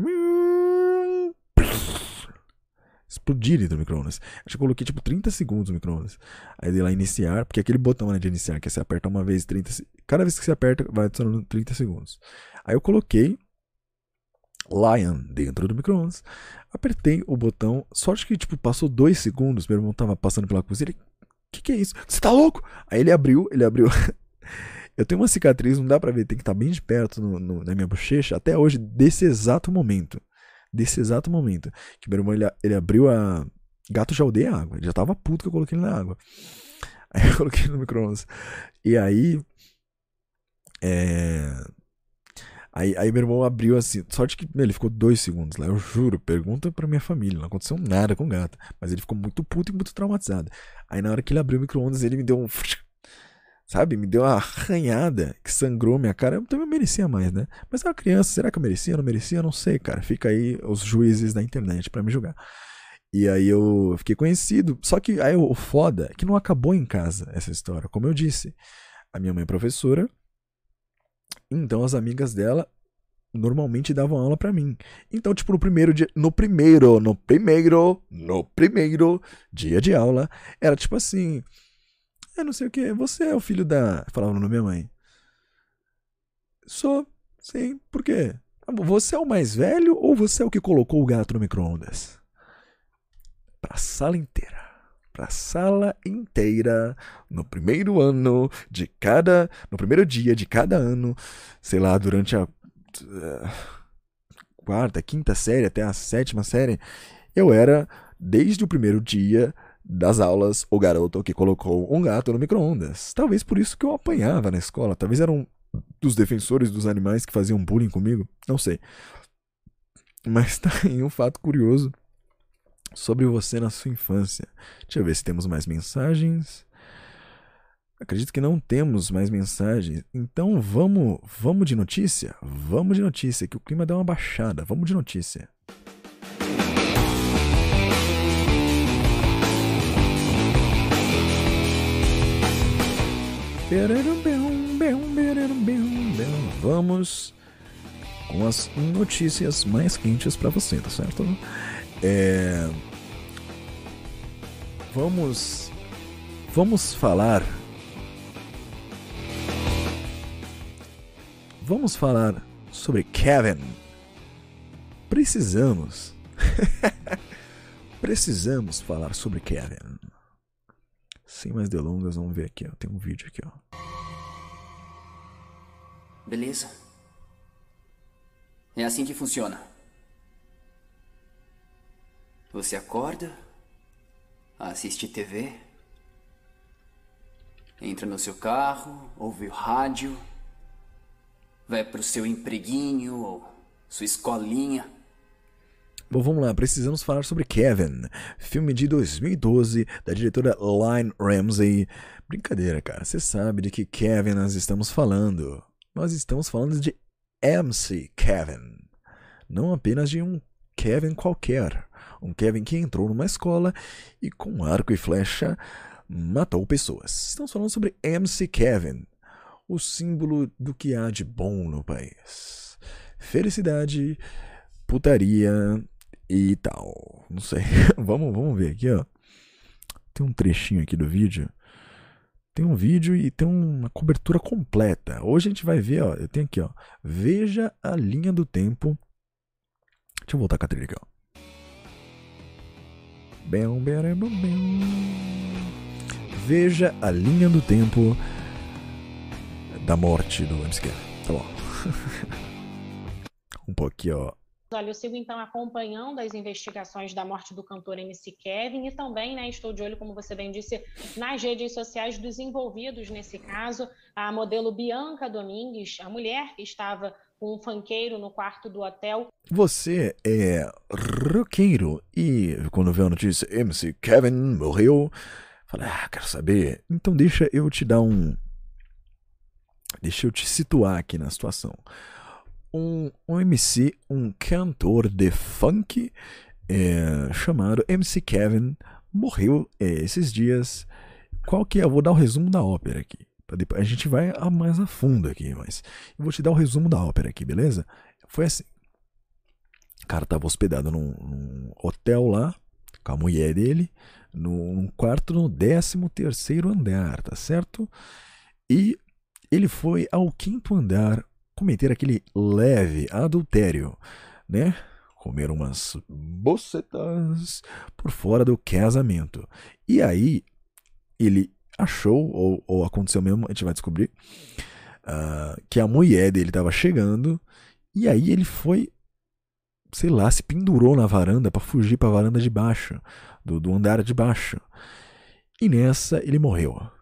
explodir dentro do micro-ondas. Acho que eu coloquei tipo 30 segundos no micro-ondas. Aí dei lá iniciar, porque aquele botão né, de iniciar, que você aperta uma vez 30 Cada vez que você aperta, vai adicionando 30 segundos. Aí eu coloquei Lion dentro do micro-ondas. Apertei o botão. Sorte que, tipo, passou dois segundos. Meu irmão tava passando pela cozinha. Ele, que que é isso? Você tá louco? Aí ele abriu, ele abriu. eu tenho uma cicatriz, não dá pra ver, tem que estar tá bem de perto no, no, na minha bochecha até hoje, desse exato momento desse exato momento. Que meu irmão ele, ele abriu a. Gato já odeia água. Ele já tava puto que eu coloquei ele na água. Aí eu coloquei no micro-ondas. E aí. É. Aí, aí meu irmão abriu assim. Sorte que meu, ele ficou dois segundos lá. Eu juro. Pergunta pra minha família. Não aconteceu nada com o gato. Mas ele ficou muito puto e muito traumatizado. Aí na hora que ele abriu o micro-ondas, ele me deu um sabe? Me deu uma arranhada que sangrou minha cara. Eu também merecia mais, né? Mas era criança, será que eu merecia? Não merecia? Não sei, cara. Fica aí os juízes da internet para me julgar. E aí eu fiquei conhecido. Só que aí o foda é que não acabou em casa essa história. Como eu disse, a minha mãe é professora. Então as amigas dela normalmente davam aula para mim. Então, tipo, no primeiro dia, no primeiro, no primeiro, no primeiro dia de aula, era tipo assim, é não sei o que, você é o filho da. Falava no minha mãe. Sou, sim, por quê? Ah, você é o mais velho ou você é o que colocou o gato no micro-ondas? Pra sala inteira. Pra sala inteira. No primeiro ano de cada. No primeiro dia de cada ano. Sei lá, durante a. Quarta, quinta série até a sétima série. Eu era, desde o primeiro dia, das aulas o garoto que colocou um gato no micro-ondas. Talvez por isso que eu apanhava na escola. Talvez eram dos defensores dos animais que faziam bullying comigo. Não sei. Mas tá aí um fato curioso sobre você na sua infância. Deixa eu ver se temos mais mensagens. Acredito que não temos mais mensagens. Então vamos, vamos de notícia? Vamos de notícia, que o clima deu uma baixada. Vamos de notícia. Vamos com as notícias mais quentes para você, tá certo? É... Vamos, vamos falar. Vamos falar sobre Kevin. Precisamos. Precisamos falar sobre Kevin. Sem mais delongas, vamos ver aqui, ó. Tem um vídeo aqui, ó. Beleza. É assim que funciona. Você acorda, assiste TV, entra no seu carro, ouve o rádio, vai pro seu empreguinho ou sua escolinha. Bom, vamos lá, precisamos falar sobre Kevin, filme de 2012 da diretora Line Ramsey. Brincadeira, cara, você sabe de que Kevin nós estamos falando. Nós estamos falando de MC Kevin, não apenas de um Kevin qualquer. Um Kevin que entrou numa escola e com arco e flecha matou pessoas. Estamos falando sobre MC Kevin, o símbolo do que há de bom no país. Felicidade, putaria e tal. Não sei. vamos, vamos ver aqui, ó. Tem um trechinho aqui do vídeo. Tem um vídeo e tem uma cobertura completa. Hoje a gente vai ver, ó. Eu tenho aqui, ó. Veja a linha do tempo. Deixa eu voltar com a trilha aqui, ó. Veja a linha do tempo da morte do MSK. Tá bom. um pouquinho, ó Olha, eu sigo então acompanhando as investigações da morte do cantor MC Kevin e também, né, estou de olho, como você bem disse, nas redes sociais dos envolvidos nesse caso. A modelo Bianca Domingues, a mulher que estava com um fanqueiro no quarto do hotel. Você é roqueiro e quando vê a notícia MC Kevin morreu, fala, ah, quero saber. Então deixa eu te dar um. Deixa eu te situar aqui na situação um, um MC, um cantor de funk é, chamado MC Kevin, morreu é, esses dias. Qual que é? Eu vou dar o resumo da ópera aqui. A gente vai a mais a fundo aqui, mas eu vou te dar o resumo da ópera aqui, beleza? Foi assim. O cara tava hospedado num, num hotel lá, com a mulher dele, num quarto no 13 terceiro andar, tá certo? E ele foi ao quinto andar cometer aquele leve adultério, né? Comer umas bocetas por fora do casamento. E aí, ele achou, ou, ou aconteceu mesmo, a gente vai descobrir, uh, que a mulher dele estava chegando, e aí ele foi, sei lá, se pendurou na varanda para fugir para a varanda de baixo, do, do andar de baixo. E nessa ele morreu.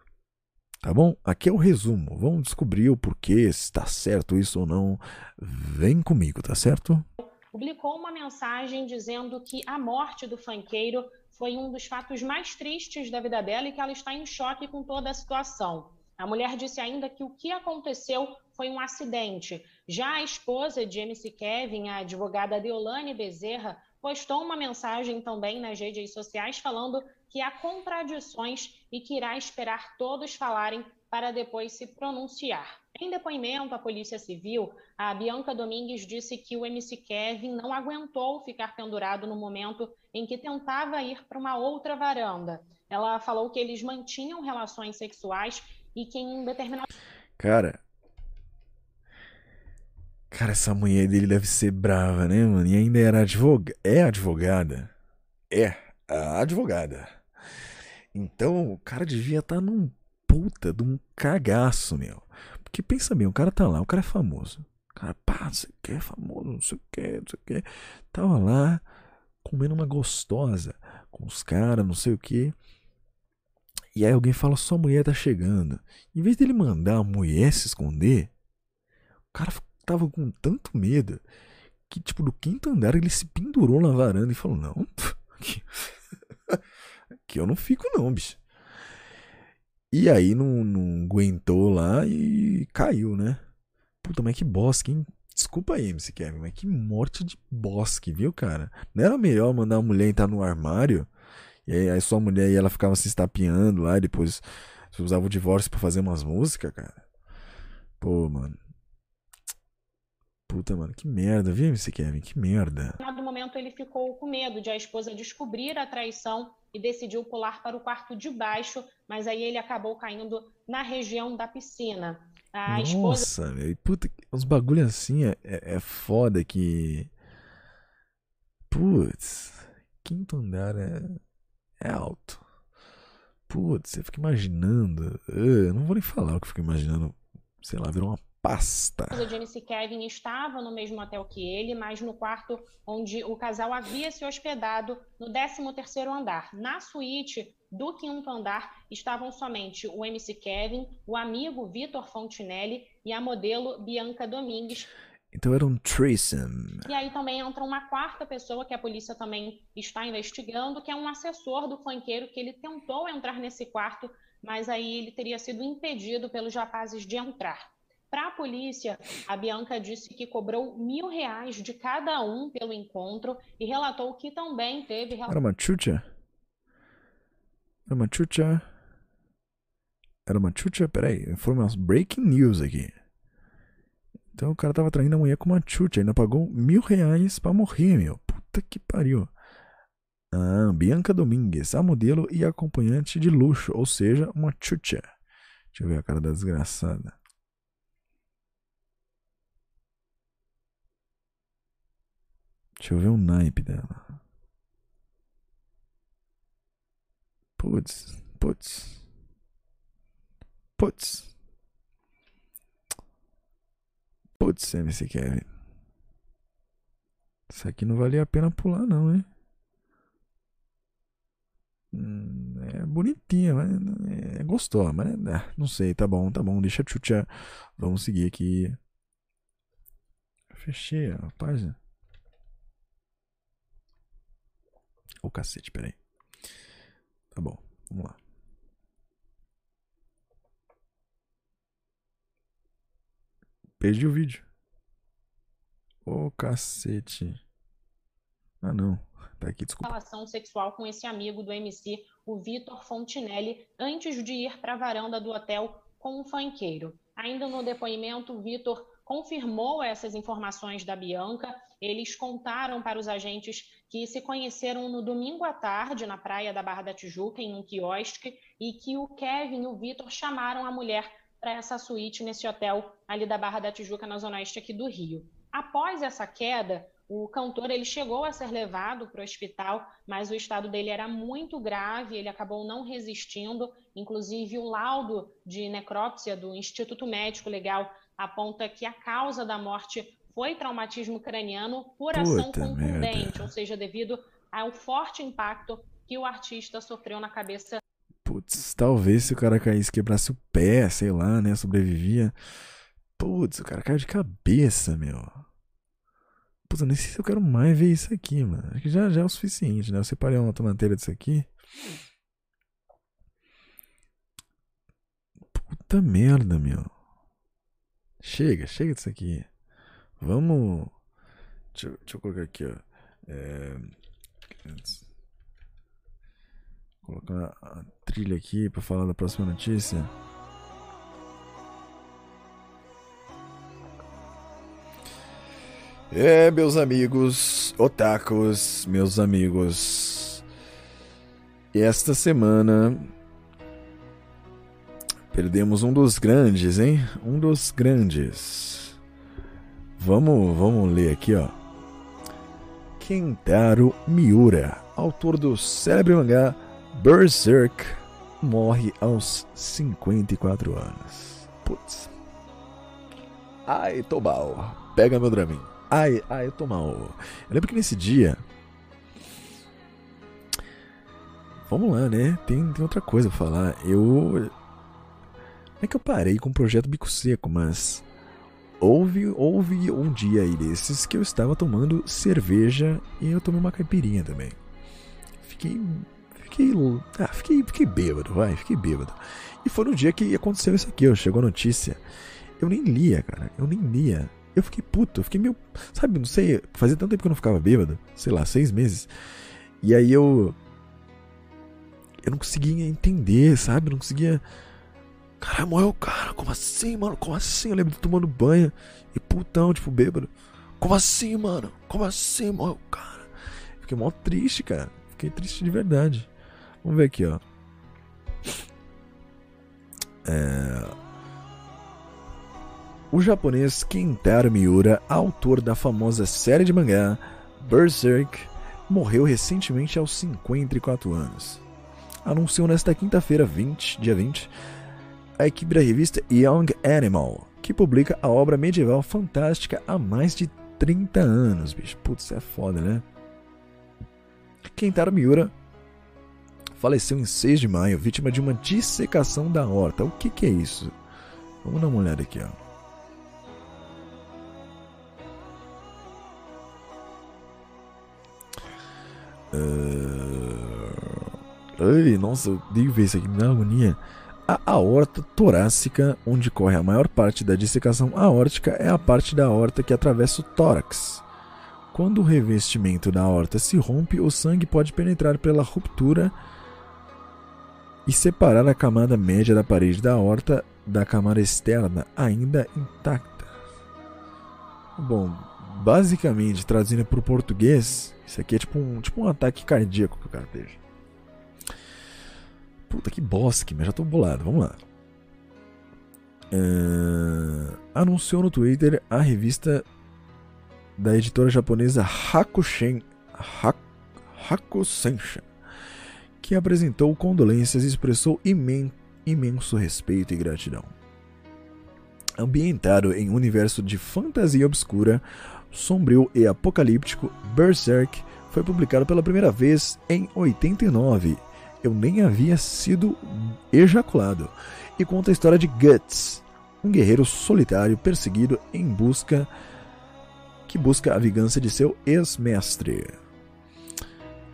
Tá bom? Aqui é o resumo. Vamos descobrir o porquê, se está certo isso ou não. Vem comigo, tá certo? Publicou uma mensagem dizendo que a morte do fanqueiro foi um dos fatos mais tristes da vida dela e que ela está em choque com toda a situação. A mulher disse ainda que o que aconteceu foi um acidente. Já a esposa de MC Kevin, a advogada Deolane Bezerra, postou uma mensagem também nas redes sociais falando que há contradições e que irá esperar todos falarem para depois se pronunciar. Em depoimento à Polícia Civil, a Bianca Domingues disse que o MC Kevin não aguentou ficar pendurado no momento em que tentava ir para uma outra varanda. Ela falou que eles mantinham relações sexuais e que em determinado. Cara. Cara, essa mulher dele deve ser brava, né, mano? E ainda era advogada. É advogada? É, a advogada. Então o cara devia estar tá num puta de um cagaço, meu. Porque pensa bem, o cara tá lá, o cara é famoso. O cara, pá, não sei o que, é famoso, não sei o que, não sei o que. Tava lá comendo uma gostosa com os caras, não sei o que. E aí alguém fala, sua mulher tá chegando. Em vez dele mandar a mulher se esconder, o cara tava com tanto medo que, tipo, do quinto andar ele se pendurou na varanda e falou, não, que eu não fico não, bicho. E aí não, não aguentou lá e caiu, né? Puta, mas que bosque, hein? Desculpa aí, MC Kevin, mas que morte de bosque, viu, cara? Não era melhor mandar a mulher entrar no armário? E aí, aí sua mulher e ela ficava se estapeando lá e depois usava o divórcio para fazer umas músicas, cara? Pô, mano. Puta, mano, que merda, viu, MC Kevin? Que merda. No momento ele ficou com medo de a esposa descobrir a traição e decidiu pular para o quarto de baixo, mas aí ele acabou caindo na região da piscina. A Nossa, esposa... velho, puta, uns bagulho assim é, é, é foda que. Putz, quinto andar é, é alto. Putz, você fica imaginando. Eu não vou nem falar o que eu fico imaginando. Sei lá, virou uma pasta. A Janice Kevin estava no mesmo hotel que ele, mas no quarto onde o casal havia se hospedado, no 13º andar. Na suíte do quinto andar estavam somente o MC Kevin, o amigo Vitor Fontinelli e a modelo Bianca Domingues. Então era um threesome. E aí também entra uma quarta pessoa que a polícia também está investigando, que é um assessor do funkeiro que ele tentou entrar nesse quarto, mas aí ele teria sido impedido pelos rapazes de entrar. Para a polícia, a Bianca disse que cobrou mil reais de cada um pelo encontro e relatou que também teve. Era uma chucha? Era uma chucha? Era uma chucha? Peraí, foi umas breaking news aqui. Então o cara tava traindo a mulher com uma chucha, ainda pagou mil reais pra morrer, meu. Puta que pariu. Ah, Bianca Domingues, a modelo e acompanhante de luxo, ou seja, uma chucha. Deixa eu ver a cara da desgraçada. Deixa eu ver o naipe dela. Putz, putz. Putz. Putz, MC Kevin. Isso aqui não valia a pena pular, não, hein? Hum, é bonitinha, mas é gostosa, mas é, não sei, tá bom, tá bom, deixa a tchutcha. Vamos seguir aqui. Fechei a página. Ô cacete, peraí. Tá bom, vamos lá. Perdi o vídeo. Ô cacete. Ah não, tá aqui, desculpa. relação sexual com esse amigo do MC, o Vitor Fontinelli, antes de ir para varanda do hotel com um fanqueiro. Ainda no depoimento, Vitor confirmou essas informações da Bianca. Eles contaram para os agentes que se conheceram no domingo à tarde na praia da Barra da Tijuca, em um quiosque, e que o Kevin e o Vitor chamaram a mulher para essa suíte nesse hotel ali da Barra da Tijuca, na zona oeste aqui do Rio. Após essa queda, o cantor ele chegou a ser levado para o hospital, mas o estado dele era muito grave, ele acabou não resistindo. Inclusive, o laudo de necrópsia do Instituto Médico Legal aponta que a causa da morte foi traumatismo craniano por ação Puta contundente, merda. ou seja, devido ao forte impacto que o artista sofreu na cabeça Putz, talvez se o cara caísse, quebrasse o pé, sei lá, né? Sobrevivia. Putz, o cara caiu de cabeça, meu. Putz, eu nem sei se eu quero mais ver isso aqui, mano. Acho que já, já é o suficiente, né? Eu separei uma tomateira disso aqui. Puta merda, meu. Chega, chega disso aqui. Vamos. Deixa, deixa eu colocar aqui, ó. É... Colocar a trilha aqui pra falar da próxima notícia. É, meus amigos, otakus, meus amigos. Esta semana perdemos um dos grandes, hein? Um dos grandes. Vamos, vamos ler aqui, ó. Kentaro Miura, autor do célebre mangá Berserk, morre aos 54 anos. Putz. Ai, tô mal. Pega meu Dramin. Ai, ai, eu tô mal. Eu lembro que nesse dia. Vamos lá, né? Tem, tem outra coisa pra falar. Eu. É que eu parei com o projeto Bico Seco, mas. Houve, houve um dia aí desses que eu estava tomando cerveja e eu tomei uma caipirinha também. Fiquei. Fiquei. Ah, fiquei, fiquei bêbado, vai, fiquei bêbado. E foi no dia que aconteceu isso aqui, ó, chegou a notícia. Eu nem lia, cara, eu nem lia. Eu fiquei puto, eu fiquei meio. Sabe, não sei, fazia tanto tempo que eu não ficava bêbado, sei lá, seis meses. E aí eu. Eu não conseguia entender, sabe? Eu não conseguia. Caralho, morreu o cara, como assim, mano? Como assim? Eu lembro de tomando banho e putão, tipo, bêbado. Como assim, mano? Como assim, morreu o cara? Fiquei mó triste, cara. Fiquei triste de verdade. Vamos ver aqui, ó. É... O japonês Kentaro Miura, autor da famosa série de mangá Berserk, morreu recentemente aos 54 anos. Anunciou nesta quinta-feira, 20, dia 20, a equipe da revista Young Animal, que publica a obra medieval fantástica há mais de 30 anos, bicho. Putz, é foda, né? Kentaro Miura faleceu em 6 de maio, vítima de uma dissecação da aorta. O que, que é isso? Vamos dar uma olhada aqui, ó. Uh... Ai, nossa, eu odeio ver isso aqui, me dá agonia. A aorta torácica, onde corre a maior parte da dissecação aórtica, é a parte da aorta que atravessa o tórax. Quando o revestimento da aorta se rompe, o sangue pode penetrar pela ruptura e separar a camada média da parede da aorta da camada externa ainda intacta. Bom, basicamente, traduzindo para o português, isso aqui é tipo um, tipo um ataque cardíaco que o cara teve. Puta que bosta, mas já tô bolado. Vamos lá. Uh, anunciou no Twitter a revista da editora japonesa Hakushen, Hak, Hakusensha, que apresentou condolências e expressou imen, imenso respeito e gratidão. Ambientado em um universo de fantasia obscura, sombrio e apocalíptico, Berserk foi publicado pela primeira vez em 89. Eu nem havia sido ejaculado. E conta a história de Guts, um guerreiro solitário perseguido em busca que busca a vingança de seu ex-mestre.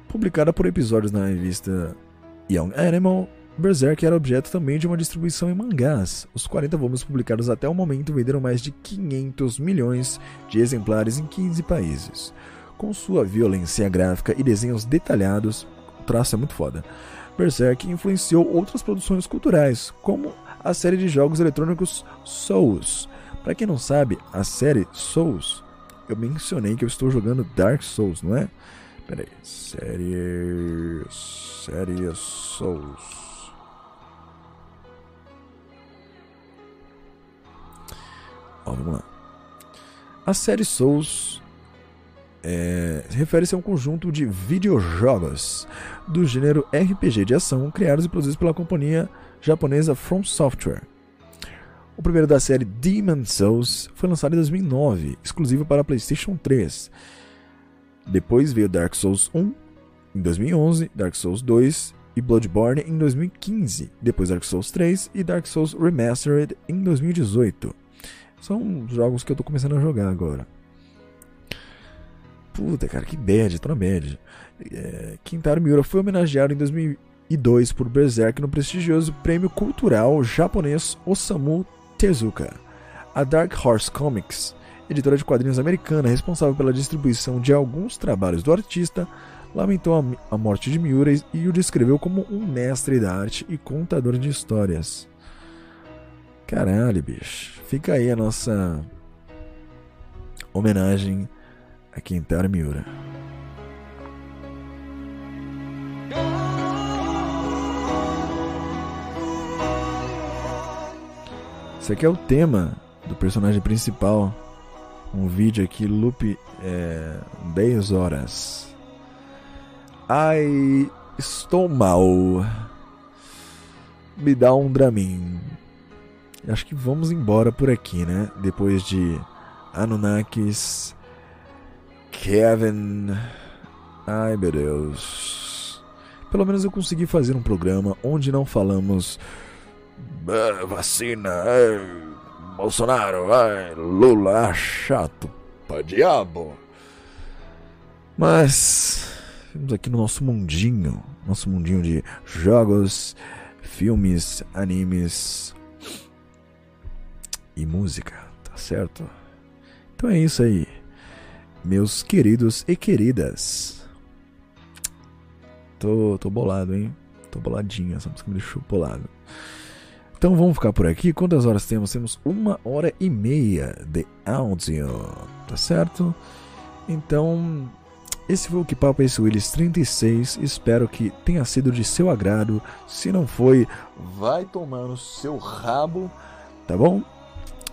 Publicada por episódios na revista Young Animal, Berserk era objeto também de uma distribuição em mangás. Os 40 volumes publicados até o momento venderam mais de 500 milhões de exemplares em 15 países. Com sua violência gráfica e desenhos detalhados, o traço é muito foda. Berserk influenciou outras produções culturais, como a série de jogos eletrônicos Souls. Para quem não sabe, a série Souls, eu mencionei que eu estou jogando Dark Souls, não é? Pera aí, série série Souls. Ó, vamos lá. A série Souls é, refere-se a um conjunto de videojogos do gênero RPG de ação criados e produzidos pela companhia japonesa From Software. O primeiro da série Demon Souls foi lançado em 2009, exclusivo para PlayStation 3. Depois veio Dark Souls 1 em 2011, Dark Souls 2 e Bloodborne em 2015, depois Dark Souls 3 e Dark Souls Remastered em 2018. São jogos que eu tô começando a jogar agora. Puta, cara, que bad, tô na bad. É, Kintaro Miura foi homenageado em 2002 por Berserk no prestigioso prêmio cultural japonês Osamu Tezuka. A Dark Horse Comics, editora de quadrinhos americana responsável pela distribuição de alguns trabalhos do artista, lamentou a, morte de Miura e o descreveu como um mestre da arte e contador de histórias. Caralho, bicho. Fica aí a nossa homenagem a Kentaro Miura. Esse aqui é o tema do personagem principal. Um vídeo aqui, loop é, 10 horas. Ai, estou mal. Me dá um Dramin. Acho que vamos embora por aqui, né? Depois de Anunnakis, Kevin. Ai meu Deus. Pelo menos eu consegui fazer um programa onde não falamos ah, vacina, Bolsonaro, Lula, chato pra diabo. Mas estamos aqui no nosso mundinho, nosso mundinho de jogos, filmes, animes, e música, tá certo? Então é isso aí, meus queridos e queridas. Tô, tô bolado, hein? Tô boladinho, essa música me deixou bolado. Então vamos ficar por aqui. Quantas horas temos? Temos uma hora e meia de áudio, tá certo? Então, esse foi o Que Papo é esse Willis 36. Espero que tenha sido de seu agrado. Se não foi, vai tomar no seu rabo, tá bom?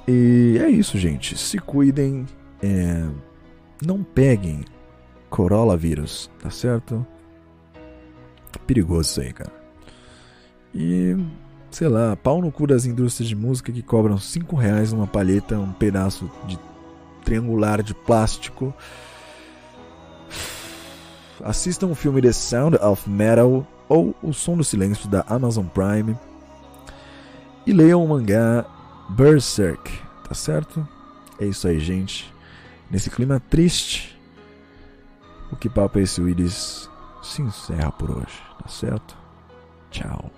E é isso, gente. Se cuidem. É... Não peguem coronavírus, tá certo? Perigoso isso aí, cara. E, sei lá, pau no cu das indústrias de música que cobram 5 reais numa palheta, um pedaço de triangular de plástico. Assistam o filme The Sound of Metal ou O Som do Silêncio da Amazon Prime. E leiam o mangá Berserk, tá certo? É isso aí, gente. Nesse clima triste, o que papo é esse, Willis? Se encerra por hoje, tá certo? Tchau.